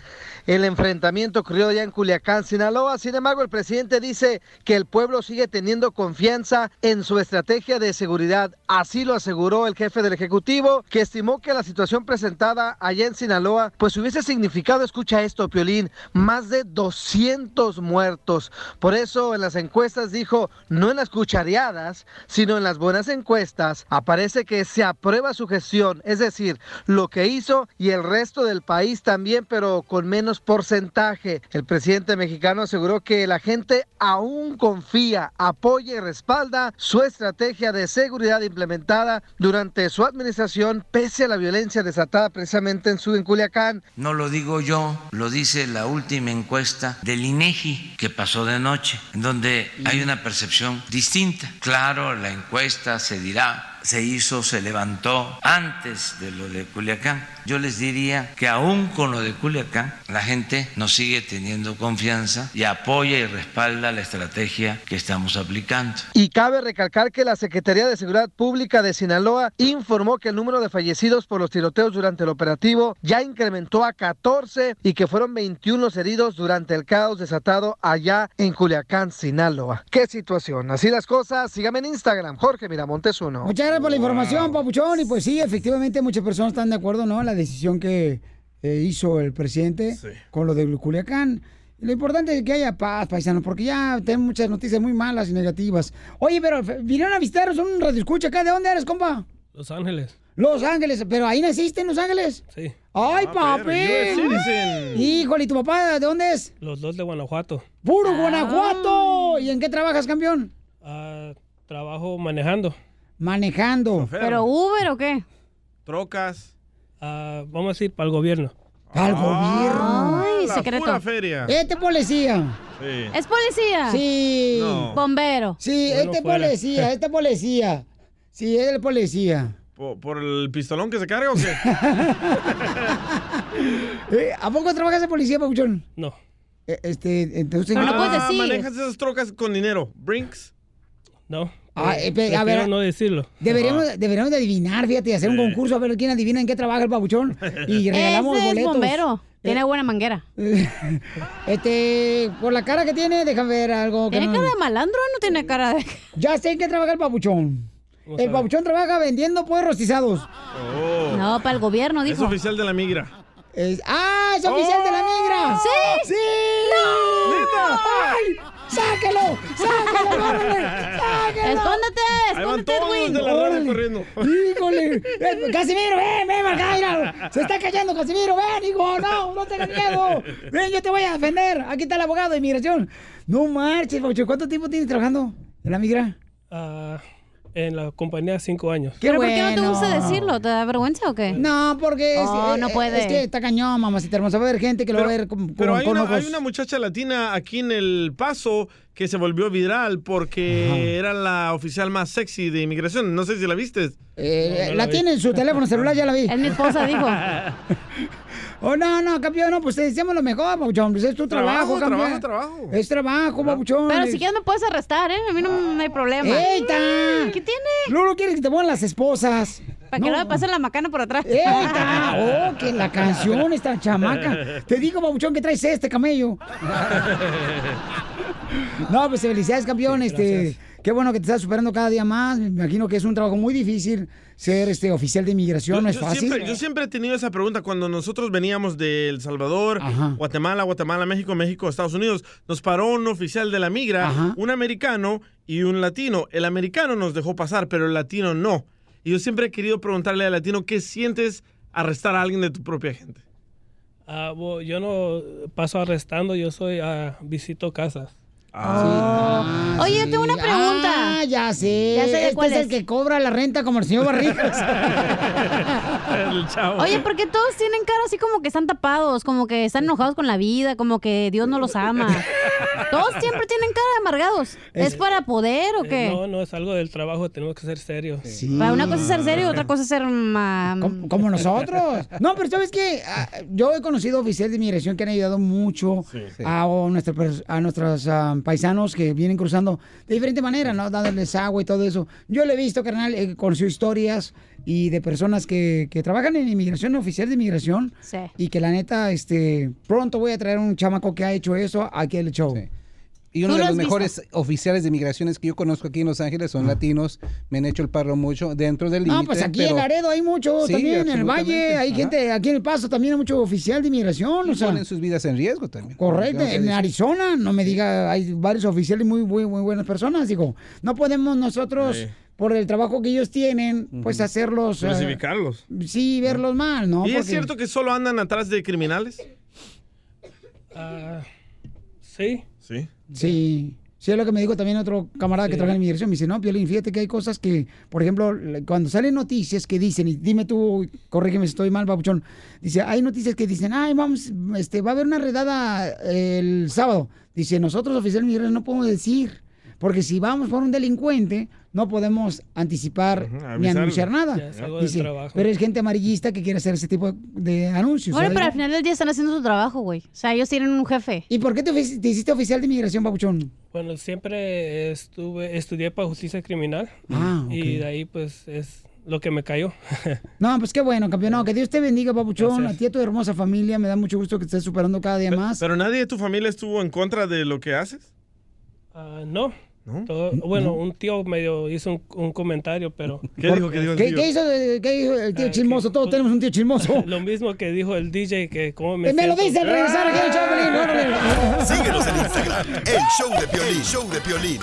el enfrentamiento ocurrido ya en Culiacán, Sinaloa. Sin embargo, el presidente dice que el pueblo sigue teniendo confianza en su estrategia de seguridad. Así lo aseguró el jefe del Ejecutivo, que estimó que la situación presentada allá en Sinaloa, pues hubiese significado, escucha esto, Piolín, más de 200 muertos. Por eso en las encuestas dijo, no en las cuchareadas, sino en las buenas encuestas, aparece que se aprueba su gestión, es decir, lo que hizo y el resto del país también, pero con menos porcentaje. El presidente mexicano aseguró que la gente aún confía, apoya y respalda su estrategia de seguridad implementada durante su administración, pese a la violencia desatada precisamente en su en Culiacán. No lo digo yo, lo dice la última encuesta del INEGI que pasó de noche, en donde hay una percepción distinta. Claro, la encuesta se dirá se hizo, se levantó antes de lo de Culiacán. Yo les diría que aún con lo de Culiacán, la gente nos sigue teniendo confianza y apoya y respalda la estrategia que estamos aplicando. Y cabe recalcar que la Secretaría de Seguridad Pública de Sinaloa informó que el número de fallecidos por los tiroteos durante el operativo ya incrementó a 14 y que fueron 21 los heridos durante el caos desatado allá en Culiacán, Sinaloa. ¿Qué situación? Así las cosas. Sígame en Instagram, Jorge Miramontes 1. Muchas gracias por la información, Papuchón. Y pues sí, efectivamente muchas personas están de acuerdo, ¿no? La decisión que eh, hizo el presidente con lo de Culiacán. Lo importante es que haya paz, paisanos, porque ya tenemos muchas noticias muy malas y negativas. Oye, pero vinieron a visitaros un radio escucha acá. ¿De dónde eres, compa? Los Ángeles. Los Ángeles, pero ahí naciste en Los Ángeles. Sí. ¡Ay, Ah, papi! Híjole, ¿y tu papá de dónde es? Los dos de Guanajuato. ¡Puro Guanajuato! ¿Y en qué trabajas, campeón? Ah, trabajo manejando. Manejando. ¿Pero Uber o qué? Trocas. Ah, vamos a decir para el gobierno. Al gobierno. Ay, la secreto. pura feria. Este policía. Sí. ¿Es policía? Sí. No. Bombero. Sí, Bueno, este fuera. policía, este policía. Sí, es el policía. ¿Por, por el pistolón que se carga o qué? Eh, ¿A poco trabajas de policía, Pabuchón? No. Este, entonces... ah, manejas esas trocas con dinero. Brinks. No. Ah, eh, pe- a ver, no decirlo. Deberíamos, deberíamos de adivinar, fíjate, hacer un concurso a ver quién adivina en qué trabaja el pabuchón y regalamos Ese es boletos. bombero. Tiene buena manguera. Este, por la cara que tiene, déjame ver algo. que ¿Tiene no- cara de malandro o no tiene cara de.? Ya sé en qué trabaja el pabuchón. Vamos El pabuchón trabaja vendiendo pollos rostizados. Oh. No, para el gobierno, Es dijo. oficial de la migra. Es- ¡Ah, es oficial de la migra! ¡Sí! ¡Sí! ¡Neta! ¡Ay! ¡Sáquelo! ¡Sáquelo! ¡Sáquelo! ¡Escóndete! ¡Escóndete, todos Edwin! de la corriendo. ¡Híjole! Eh, ¡Casimiro, ven, ven, acá, mira! ¡Se está cayendo, Casimiro! ¡Ven, hijo! ¡No, no tengas miedo! ¡Ven, yo te voy a defender! Aquí está el abogado de inmigración. No marches, Paucho. ¿Cuánto tiempo tienes trabajando en la migra? Ah, en la compañía cinco años. ¡Qué ¿Pero por qué no te gusta decirlo? ¿Te da vergüenza o qué? No, porque es, Oh, eh, no puede. es que está cañón, mamacita hermosa. Va a haber gente que lo va a ver con, Pero con- hay con una, ojos. hay una muchacha latina aquí en El Paso que se volvió viral porque era la oficial más sexy de inmigración. No sé si la viste. Eh, la tiene en su teléfono celular, ya la vi. Es mi esposa, dijo. Oh, no, no, campeón, no, pues te deseamos lo mejor, Pabuchón. Pues es tu trabajo, Trabajo, campeón. trabajo, trabajo. Es trabajo, Pabuchón. Pero Es- si quieres me puedes arrestar, ¿eh? A mí no, no hay problema. ¡Eita! ¿Qué tiene? Luego quieres que te pongan las esposas. Para que no me pasen la macana por atrás. ¡Eita! ¡Oh, que la canción, esta chamaca! Te digo, Pabuchón, que traes este camello. No, pues felicidades, campeón. Este, qué bueno que te estás superando cada día más. Me imagino que es un trabajo muy difícil ser este oficial de inmigración, no es fácil. Siempre, yo siempre he tenido esa pregunta cuando nosotros veníamos de El Salvador, Guatemala, Guatemala, México, México, Estados Unidos. Nos paró un oficial de la migra, un americano y un latino. El americano nos dejó pasar, pero el latino no. Y yo siempre he querido preguntarle al latino qué sientes arrestar a alguien de tu propia gente. Ah, yo no paso arrestando, yo soy ah, visito casas. Ah, Oye, yo tengo una pregunta. Ah, ya sé. Ya sé de este cuál es, el que cobra la renta como el señor Barrigas. El chavo. Oye, porque todos tienen cara así como que están tapados, como que están enojados con la vida, como que Dios no los ama. Todos siempre tienen cara de amargados. ¿Es, para poder o Eh, qué? No, no, es algo del trabajo, tenemos que ser serios. Para una cosa es ser serio y otra cosa es ser... ma- como nosotros. No, pero ¿sabes qué? Ah, Yo he conocido oficiales de inmigración que han ayudado mucho a, pers- a nuestros ah, paisanos que vienen cruzando de diferente manera, ¿no? Dándoles agua y todo eso. Yo lo he visto, carnal, he conocido historias y de personas que, que trabajan en inmigración, oficiales de inmigración, Sí. y que la neta, este, pronto voy a traer un chamaco que ha hecho eso aquí al show. Y uno de los mejores oficiales de migraciones que yo conozco aquí en Los Ángeles son latinos. Me han hecho el parro mucho dentro del límite. No, pues aquí pero- en Laredo hay mucho, Sí, también en el. Valle, hay Ajá. gente, aquí en El Paso también hay mucho oficial de inmigración, Y o sea. ponen sus vidas en riesgo también. Correcto, en. Arizona, no me diga, hay varios oficiales muy, muy, muy buenas personas, digo, no podemos nosotros, Sí. Por el trabajo que ellos tienen, pues hacerlos... eh, Clasificarlos. sí, verlos mal, ¿no? ¿Y es cierto que solo andan atrás de criminales? Ah, sí. Sí. Sí. Sí, es lo que me dijo también otro camarada que trabaja en inmigración. Me dice, no, Piolín, fíjate que hay cosas que, por ejemplo, cuando salen noticias que dicen, y dime tú, corrígeme si estoy mal, babuchón, dice, hay noticias que dicen, ay, vamos, este, va a haber una redada el sábado. Dice, nosotros, oficiales de inmigración, no podemos decir, porque si vamos por un delincuente, no podemos anticipar ni anunciar nada. Dice, trabajo. pero es gente amarillista que quiere hacer ese tipo de anuncios. Bueno, ¿sabes? pero al final del día están haciendo su trabajo, güey. O sea, ellos tienen un jefe. ¿Y por qué te, hiciste oficial de inmigración, babuchón? Bueno, siempre estuve, estudié para justicia criminal. Ah, Y de ahí, pues, es lo que me cayó. No, pues qué bueno, campeón. No, que Dios te bendiga, papuchón. A ti y a tu hermosa familia. Me da mucho gusto que estés superando cada día más. ¿Pero nadie de tu familia estuvo en contra de lo que haces? Ah, no. Todo- bueno, un tío medio hizo un, un comentario, pero... ¿Qué dijo? ¿Qué dijo el ¿Qué, tío? qué hizo, qué dijo el tío chismoso? Todos tenemos un tío chismoso. Lo mismo que dijo el DJ, que cómo me Eh, me lo dice al regresar aquí el órale. Síguenos en Instagram, el show de Piolín, show de Piolín.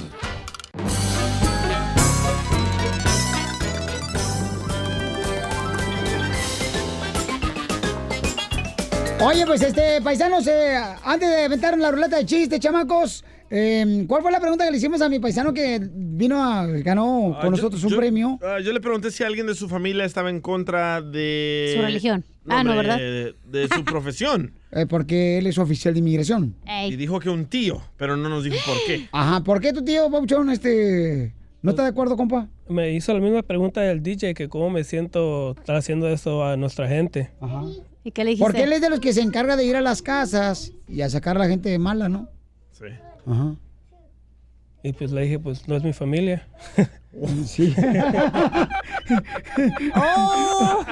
Oye, pues este, paisanos, eh, antes de aventar la ruleta de chistes, chamacos, eh, ¿cuál fue la pregunta que le hicimos a mi paisano que vino a, ganó Ah, con yo- nosotros un yo- premio? ah, yo le pregunté si alguien de su familia estaba en contra de... Su religión. Ah, no, ¿verdad? De, de su profesión. Eh, porque él es oficial de inmigración. Y dijo que un tío, pero no nos dijo por qué. Ajá, ¿por qué tu tío, Papuchón, este, no está de acuerdo, compa? Me hizo la misma pregunta del DJ, que cómo me siento estar haciendo esto a nuestra gente. Ajá. ¿Y qué le dijiste? Porque él es de los que se encarga de ir a las casas y a sacar a la gente mala, ¿no? Ajá. Y pues le dije, pues no es mi familia. Sí. ¡Oh!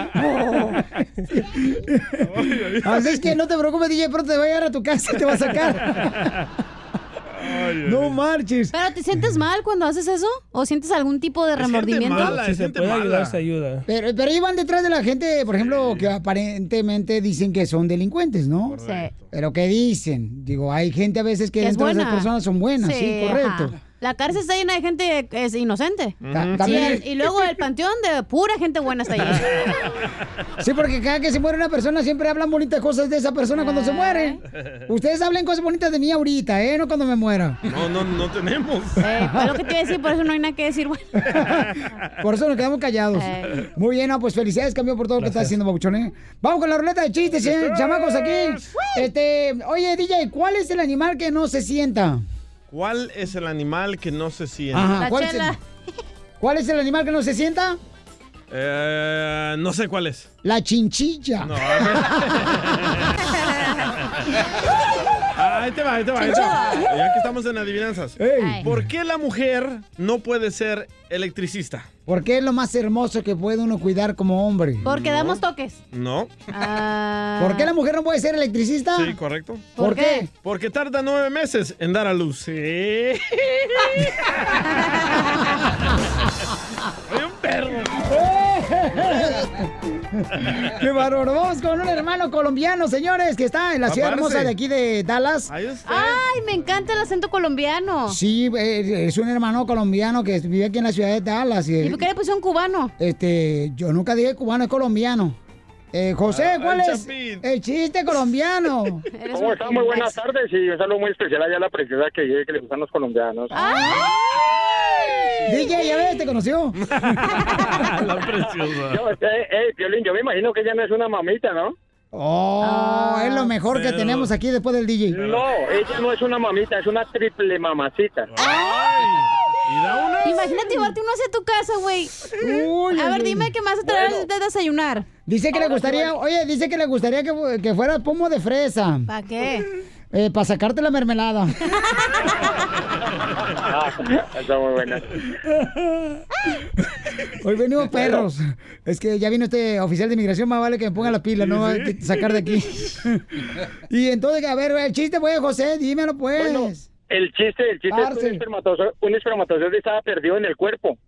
Así es que no te preocupes, DJ, pronto te va a llegar a tu casa y te va a sacar. no marches. ¿Pero te sientes mal cuando haces eso? ¿O sientes algún tipo de remordimiento? si se puede ayudar, se ayuda. Pero, pero ellos van detrás de la gente, por ejemplo, que aparentemente dicen que son delincuentes, ¿no? Sí. Pero ¿qué dicen? Digo, hay gente a veces que Que dentro de esas personas son buenas, sí, correcto. ajá. La cárcel está llena de gente que es inocente. Sí, el- y luego el panteón de pura gente buena está lleno. Sí, porque cada que se muere una persona siempre hablan bonitas cosas de esa persona cuando se muere. Ustedes hablen cosas bonitas de mí ahorita, ¿eh? No cuando me muera. No, no, no tenemos. Eh, lo que te iba a decir, por eso no hay nada que decir. Bueno. Por eso nos quedamos callados. Eh. Muy bien, no, pues felicidades, cambio por todo lo que está haciendo, Babuchón, ¿eh? Vamos con la ruleta de chistes, ¿eh? chamacos, aquí. Este, oye, DJ, ¿cuál es el animal que no se sienta? ¿Cuál es el animal que no se siente? Ajá, ¿cuál es, el, ¿cuál es el animal que no se sienta? Eh, no sé cuál es. La chinchilla. No, Ah, ahí te va, ahí te va, ahí te va. Ya que estamos en adivinanzas. Ey. ¿Por qué la mujer no puede ser electricista? Porque es lo más hermoso que puede uno cuidar como hombre. Porque damos toques. No. Ah. ¿Por qué la mujer no puede ser electricista? Sí, correcto. ¿Por qué? Porque tarda nueve meses en dar a luz. Sí. Soy un perro. ¡Qué bárbaro! Vamos con un hermano colombiano, señores, que está en la ciudad hermosa de aquí de Dallas. Ay, me encanta el acento colombiano. Sí, eh, es un hermano colombiano que vive aquí en la ciudad de Dallas. ¿Y por qué le pusieron cubano? Este, yo nunca dije cubano, es colombiano. Eh, José, ¿cuál es el chiste colombiano? ¿Cómo está? Muy buenas tardes y un saludo muy especial allá a la preciosa que llegue que le gustan los colombianos. DJ, ya ves, te conoció. La preciosa. Yo, eh, eh, Piolín, yo me imagino que ella no es una mamita, ¿no? Oh, es lo mejor que tenemos aquí después del DJ. No, ella no es una mamita, es una triple mamacita. Imagínate llevarte uno hacia tu casa, güey. A ver, dime qué más te traer de desayunar. Dice que le gustaría, oye, dice que le gustaría que, que fuera pomo de fresa. ¿Para qué? Eh, para sacarte la mermelada. Está muy buena. Hoy venimos perros. Es que ya vino este oficial de inmigración, más vale que me ponga la pila, no hay que sacar de aquí. y entonces, a ver, el chiste, pues, José, dímelo, pues. El chiste, el chiste es que Parce. un espermatozoide, un espermatozoide estaba perdido en el cuerpo.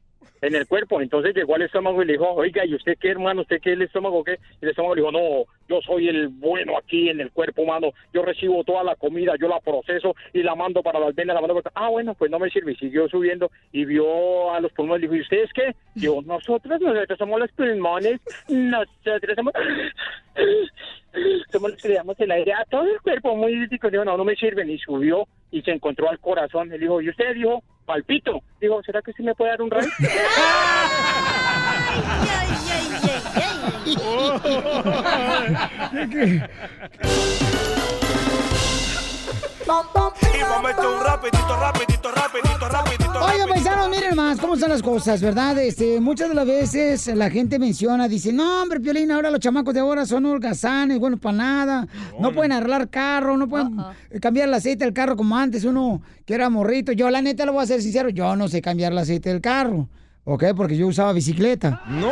En el cuerpo. Entonces llegó al estómago y le dijo, oiga, ¿y usted qué, hermano? ¿Usted qué el estómago? ¿Qué? Y el estómago le dijo, no, yo soy el bueno aquí en el cuerpo humano. Yo recibo toda la comida, yo la proceso y la mando para las venas. La mando. Ah, bueno, pues no me sirve. Y siguió subiendo y vio a los pulmones y dijo, ¿y ustedes qué? Digo, nosotros, nosotros somos los pulmones. Nosotros somos... Somos los que le damos el aire a todo el cuerpo muy crítico. Dijo, no, no me sirven. Y subió y se encontró al corazón. Él dijo, ¿y usted? Dijo, palpito. Dijo, ¿será que sí me puede dar un rayo? Y vamos a meter un rapidito, rapidito, rapidito, rapidito. Oiga, paisanos, miren más cómo son las cosas, ¿verdad? Este, muchas de las veces la gente menciona, dice, no, hombre, Piolín, ahora los chamacos de ahora son holgazanes, buenos para nada, no pueden arreglar carro, no pueden cambiar el aceite del carro como antes, uno que era morrito. Yo, la neta, lo voy a ser sincero, yo no sé cambiar el aceite del carro, ¿ok? Porque yo usaba bicicleta. No.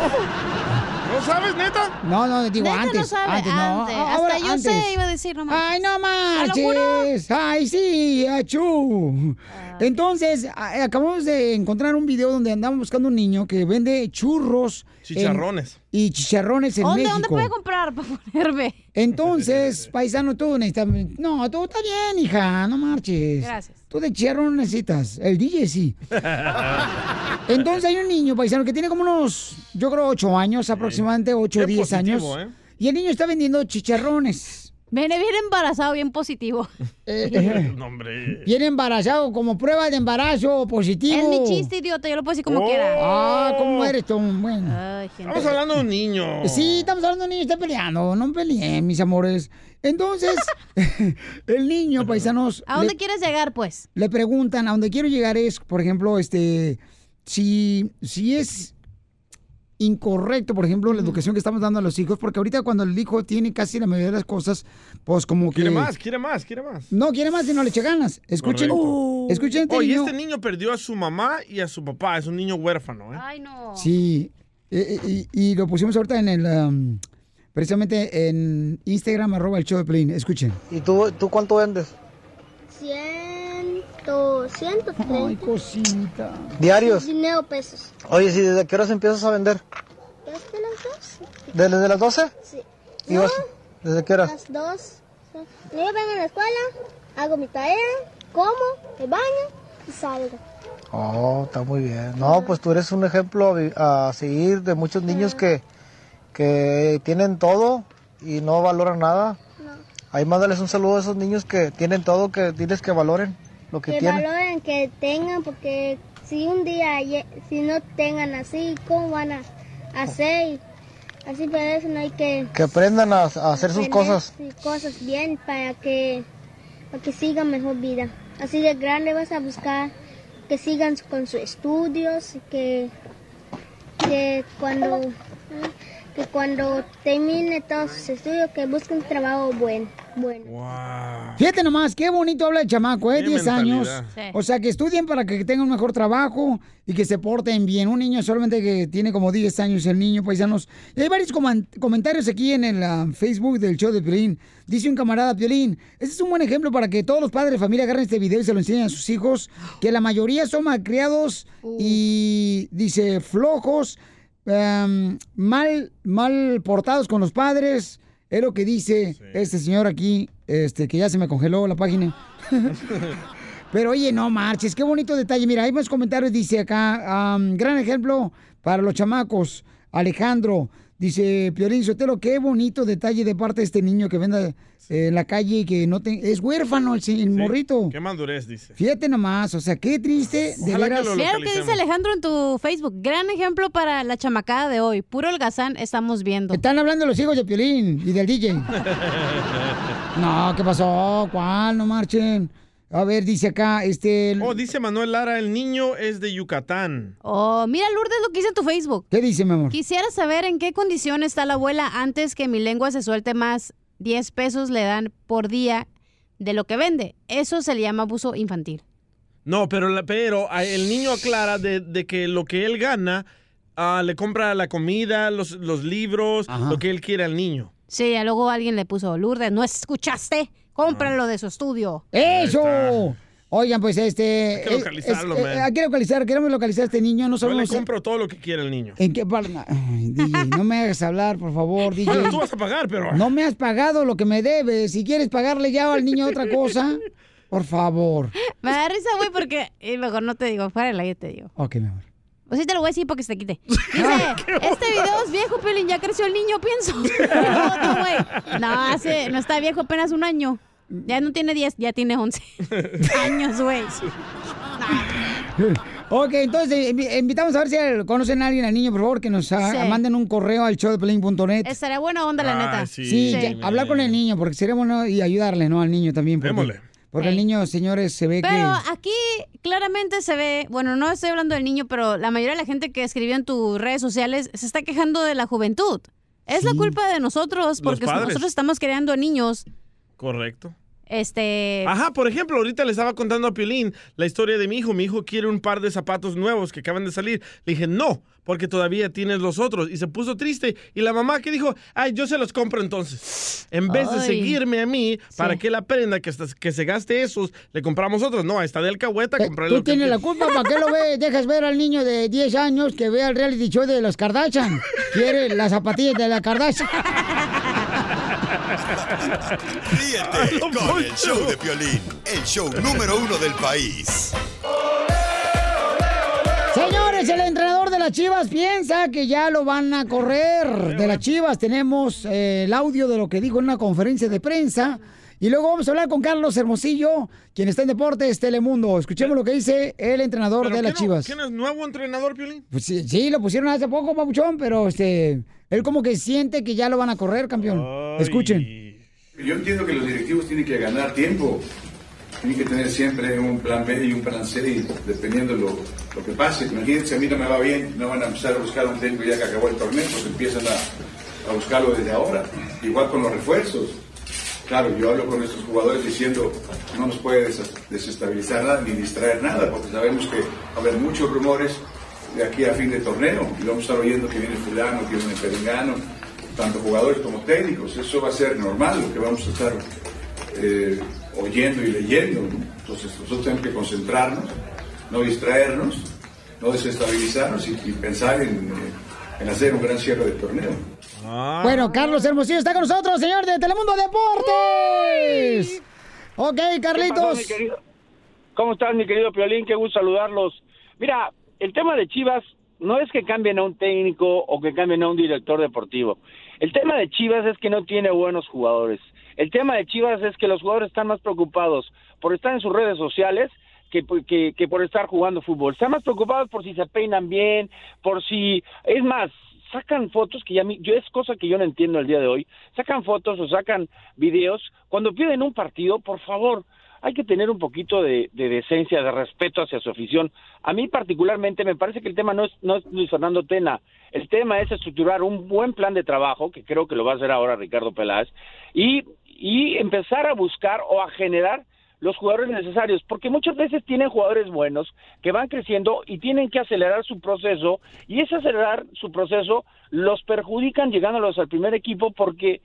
¿No sabes, neta? No, no, digo Neta antes. no sabe, antes, no. antes. Ahora, Hasta yo antes. sé, iba a decir nomás. Ay, no marches. Ay, sí, achú. Entonces, a- acabamos de encontrar un video donde andamos buscando un niño que vende churros. en- Chicharrones. y chicharrones en ¿Dónde, México. ¿Dónde puede comprar para ponerme? Entonces, paisano, tú necesitas... No, tú está bien, hija, no marches. Gracias. Tú de chicharrón no necesitas. El DJ sí. Entonces hay un niño paisano que tiene como unos, yo creo, 8 años, aproximadamente 8 o Qué 10 años. ¿eh? Y el niño está vendiendo chicharrones. Viene bien embarazado, bien positivo. Eh, No, hombre. Viene embarazado como prueba de embarazo positivo. Es mi chiste, idiota, yo lo puedo decir como Oh. quiera. Ah, ¿cómo eres tú? Bueno. Estamos hablando de un niño. Sí, estamos hablando de un niño, está peleando. No peleen, mis amores. Entonces, el niño, paisanos. ¿A dónde le- quieres llegar, pues? le preguntan, a donde quiero llegar es, por ejemplo, este, si, si es incorrecto, por ejemplo, la educación que estamos dando a los hijos, porque ahorita cuando el hijo tiene casi la mayoría de las cosas, pues como que... Quiere más, quiere más, quiere más. No, quiere más y no le eche ganas. Escuchen, Correcto. escuchen este Oye, niño. este niño perdió a su mamá y a su papá. Es un niño huérfano, ¿eh? Ay, no. Sí, eh, eh, y, y lo pusimos ahorita en el, um, precisamente en Instagram, arroba el show de Pelín. Escuchen. ¿Y tú, tú cuánto vendes? Ciento, ciento treinta. Ay, cosita. ¿Diarios? Dinero pesos. Oye, ¿sí desde qué horas empiezas a vender? ¿Desde las dos? ¿Desde las 12? Sí. ¿Y No, vas- ¿Desde qué horas? las dos. Yo vengo a la escuela, hago mi tarea, como, me baño y salgo. Oh, está muy bien. No, pues tú eres un ejemplo a, seguir de muchos niños que, que tienen todo y no valoran nada. Ahí mándales un saludo a esos niños que tienen todo, que diles que valoren lo que, Que tienen. valoren, que tengan, porque si un día, si no tengan así, ¿cómo van a hacer? Así por eso no hay que... Que aprendan a, a hacer sus cosas. sus cosas bien para que, para que sigan mejor vida. Así de grande vas a buscar que sigan con sus estudios, y que, que cuando que cuando termine todos sus estudios que busquen un trabajo bueno. bueno. Fíjate nomás, qué bonito habla el chamaco, ¿eh? Qué 10 años. Sí. O sea, que estudien para que tengan un mejor trabajo y que se porten bien. Un niño solamente que tiene como 10 años, el niño, paisanos. Y hay varios coman- comentarios aquí en el ah, Facebook del show de Piolín. Dice un camarada, Piolín, este es un buen ejemplo para que todos los padres de familia agarren este video y se lo enseñen a sus hijos, que la mayoría son malcriados y, dice, flojos, em, mal, mal portados con los padres. Es lo que dice este señor aquí, este, que ya se me congeló la página. Pero oye, no marches, qué bonito detalle. Mira, hay más comentarios, dice acá, gran ejemplo para los chamacos. Alejandro. Dice, Piorín Sotelo, qué bonito detalle de parte de este niño que venda eh, en la calle y que no te... es huérfano el, el morrito. Qué madurez, dice. Fíjate nomás, o sea, qué triste, de Ojalá que veras. lo Mira lo que dice Alejandro en tu Facebook. Gran ejemplo para la chamacada de hoy. Puro holgazán estamos viendo. Están hablando los hijos de Piolín y del DJ. No, ¿qué pasó? ¿Cuál? No marchen. A ver, dice acá, este... Oh, dice Manuel Lara, el niño es de Yucatán. Oh, mira, Lourdes, lo que dice en tu Facebook. ¿Qué dice, mi amor? Quisiera saber en qué condición está la abuela antes que mi lengua se suelte más. 10 pesos le dan por día de lo que vende. Eso se le llama abuso infantil. No, pero, la- pero ah, el niño aclara de, de que lo que él gana ah, le compra la comida, los, los libros, lo que él quiere al niño. Sí, ya luego alguien le puso, Lourdes, ¿no escuchaste? Cómpralo de su estudio. ¡Eso! Oigan, pues este... Hay que eh, localizarlo, es- man. eh, hay que localizar, queremos localizar a este niño, no Yo le sabemos... compro todo lo que quiere el niño. ¿En qué parte? Ay, DJ, no me hagas hablar, por favor, DJ. Bueno, tú vas a pagar, pero... No me has pagado lo que me debes. Si quieres pagarle ya al niño otra cosa, por favor. Me da risa, güey, porque... Y mejor no te digo, fuera aire te digo. Ok, mi amor. O sí te lo voy a decir porque se te quite. Dice, este video es viejo, Pelín, ya creció el niño, pienso. No, no, güey. No, hace, no está viejo, apenas un año. Ya no tiene 10, ya tiene 11 años, güey. Ok, entonces invi- invitamos a ver si conocen a alguien al niño, por favor, que nos ah, Sí. manden un correo al showdepelín.net. Estaría buena onda, la neta. Sí, ya, hablar con el niño, porque sería bueno y ayudarle, ¿no? Al niño también. Porque, Démosle. porque el niño, señores, se ve Pero que... aquí claramente se ve, bueno, no estoy hablando del niño, pero la mayoría de la gente que escribió en tus redes sociales se está quejando de la juventud. Es la culpa de nosotros, porque nosotros estamos creando niños, Correcto. este... Ajá, por ejemplo, ahorita le estaba contando a Piolín la historia de mi hijo. Mi hijo quiere un par de zapatos nuevos que acaban de salir. Le dije, no, porque todavía tienes los otros. Y se puso triste. Y la mamá que dijo, ay, yo se los compro entonces. En vez de seguirme a mí para que él aprenda que, hasta- que se gaste esos, le compramos otros. No, está de alcahueta, comprarle Tú lo que tienes la culpa, ¿para qué lo ves? Dejas ver al niño de 10 años que vea el reality show de los Kardashian. Quiere las zapatillas de la Kardashian. Ríete con el show de Piolín, el show número uno del país. Señores, el entrenador de las Chivas piensa que ya lo van a correr de las Chivas. Tenemos eh, el audio de lo que dijo en una conferencia de prensa. Y luego vamos a hablar con Carlos Hermosillo, quien está en Deportes Telemundo. Escuchemos lo que dice el entrenador ¿Pero de las no- Chivas. ¿Quién es nuevo entrenador, Piolín? Pues sí, sí, lo pusieron hace poco, Papuchón, pero este, él como que siente que ya lo van a correr, campeón. Escuchen. Yo entiendo que los directivos tienen que ganar tiempo, tienen que tener siempre un plan B y un plan C, y dependiendo lo, lo que pase. Imagínense, si a mí no me va bien, no van a empezar a buscar un técnico ya que acabó el torneo, pues empiezan a, a buscarlo desde ahora. Igual con los refuerzos. Claro, yo hablo con estos jugadores diciendo no nos puede des- desestabilizar nada ni distraer nada, porque sabemos que va a haber muchos rumores de aquí a fin de torneo y vamos a estar oyendo que viene fulano, que viene perengano, tanto jugadores como técnicos. Eso va a ser normal, lo que vamos a estar eh, oyendo y leyendo. Entonces nosotros tenemos que concentrarnos, no distraernos, no desestabilizarnos y, pensar en, eh, en hacer un gran cierre de torneo. Bueno, Carlos Hermosillo está con nosotros, señor de Telemundo Deportes. Ok, ¿Qué pasó, Carlitos. ¿Cómo estás, mi querido Piolín? Qué gusto saludarlos. Mira, el tema de Chivas no es que cambien a un técnico o que cambien a un director deportivo. El tema de Chivas es que no tiene buenos jugadores. El tema de Chivas es que los jugadores están más preocupados por estar en sus redes sociales que, que, que por estar jugando fútbol. Están más preocupados por si se peinan bien, por si... Es más, sacan fotos que ya mi- yo es cosa que yo no entiendo el día de hoy. Sacan fotos o sacan videos. Cuando piden un partido, por favor, hay que tener un poquito de, de decencia, de respeto hacia su afición. A mí particularmente me parece que el tema no es, no es Luis Fernando Tena. El tema es estructurar un buen plan de trabajo, que creo que lo va a hacer ahora Ricardo Peláez, y, y empezar a buscar o a generar los jugadores necesarios, porque muchas veces tienen jugadores buenos que van creciendo y tienen que acelerar su proceso, y ese acelerar su proceso los perjudican llegándolos al primer equipo porque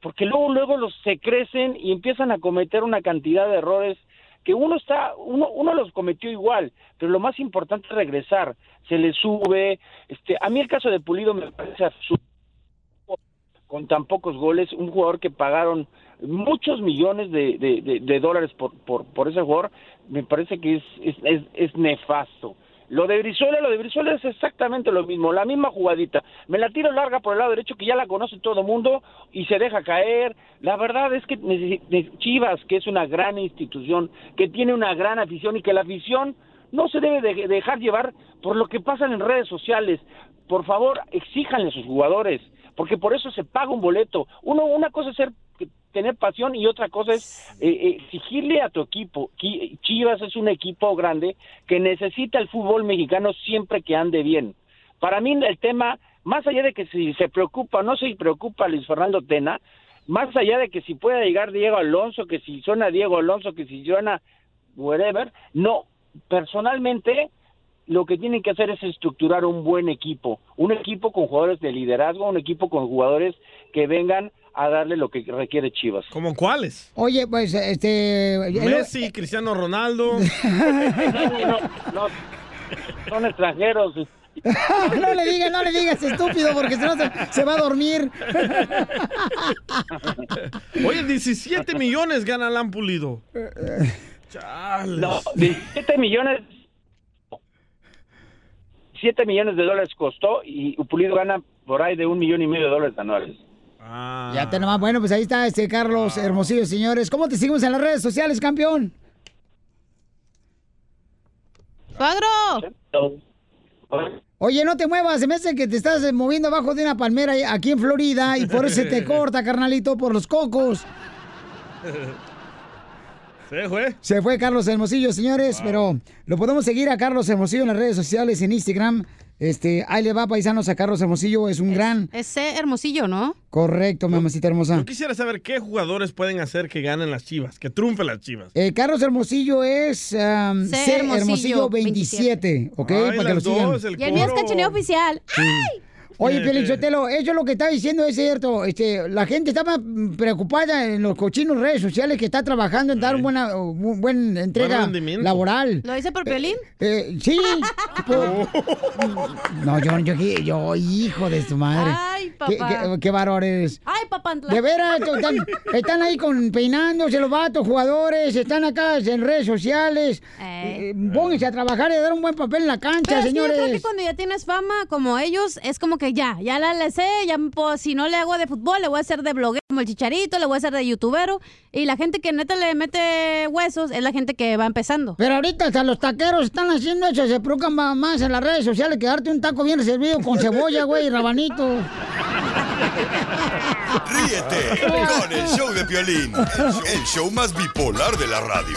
porque luego luego los se crecen y empiezan a cometer una cantidad de errores que uno está uno uno los cometió igual pero lo más importante es regresar. Se le sube este a mí el caso de Pulido me parece absurdo con tan pocos goles, un jugador que pagaron muchos millones de, dólares por, por, ese jugador, me parece que es, es, es, es nefasto. Lo de Brizuela, lo de Brizuela es exactamente lo mismo, la misma jugadita. Me la tiro larga por el lado derecho que ya la conoce todo el mundo y se deja caer. La verdad es que Chivas, que es una gran institución, que tiene una gran afición y que la afición no se debe de- dejar llevar por lo que pasa en redes sociales. Por favor, exíjanle a sus jugadores, porque por eso se paga un boleto. Uno, una cosa es ser tener pasión y otra cosa es eh, eh, exigirle a tu equipo. Qui- Chivas es un equipo grande que necesita el fútbol mexicano siempre que ande bien. Para mí el tema, más allá de que si se preocupa o no se preocupa Luis Fernando Tena, más allá de que si pueda llegar Diego Alonso, que si suena Diego Alonso, que si suena whatever, no, personalmente lo que tienen que hacer es estructurar un buen equipo, un equipo con jugadores de liderazgo, un equipo con jugadores que vengan a darle lo que requiere Chivas. ¿Cómo cuáles? Oye, pues, este... el- Messi, Cristiano Ronaldo. no, no, son extranjeros. no le digas, no le digas, estúpido, porque si no se, se va a dormir. Oye, 17 millones gana Alan Pulido. Chales. No, 17 millones 7 millones de dólares costó y Pulido gana por ahí de un millón y medio de dólares anuales. Ya te nomás. Bueno, pues ahí está este Carlos Hermosillo, señores. ¿Cómo te seguimos en las redes sociales, campeón? ¡Suegro! Oye, no te muevas, se me hace que te estás moviendo abajo de una palmera aquí en Florida y por eso se te corta, carnalito, por los cocos. Se fue. Se fue Carlos Hermosillo, señores, pero lo podemos seguir a Carlos Hermosillo en las redes sociales, en Instagram. Este, ahí le va, paisanos, a Carlos Hermosillo, es un gran... Ese hermosillo, ¿no? Correcto, mamacita hermosa. Yo quisiera saber qué jugadores pueden hacer que ganen las chivas, que triunfen las chivas. Eh, Carlos Hermosillo es um, C. C. Hermosillo, Hermosillo 27, ¿ok? Ay, Para que lo las sigan. dos, el Y el mío es cachaneo oficial. ¡Ay! Oye, Pelichotelo, eso es lo que está diciendo, es cierto. Este, la gente está más preocupada en los cochinos redes sociales que está trabajando en dar una buena, buena entrega Buen laboral. ¿Lo dice por Piolín? Eh, sí. por- No, yo, yo, yo, hijo de su madre. Ay, ¿Qué, papá. qué, qué valor eres? Ay, papá. De veras, están, están ahí con peinándose los vatos, jugadores, están acá en redes sociales. Eh, pónganse a trabajar y a dar un buen papel en la cancha, Pero señores. yo creo que cuando ya tienes fama como ellos, es como que ya, ya la le sé, ya pues, si no le hago de fútbol, le voy a hacer de bloguero como el chicharito, le voy a hacer de youtubero. Y la gente que neta le mete huesos es la gente que va empezando. Pero ahorita hasta los taqueros están haciendo eso, se preocupan ma- más en las redes sociales que darte un taco bien servido con cebolla, güey, y rabanito. Ríete con el show de Piolín, el show más bipolar de la radio.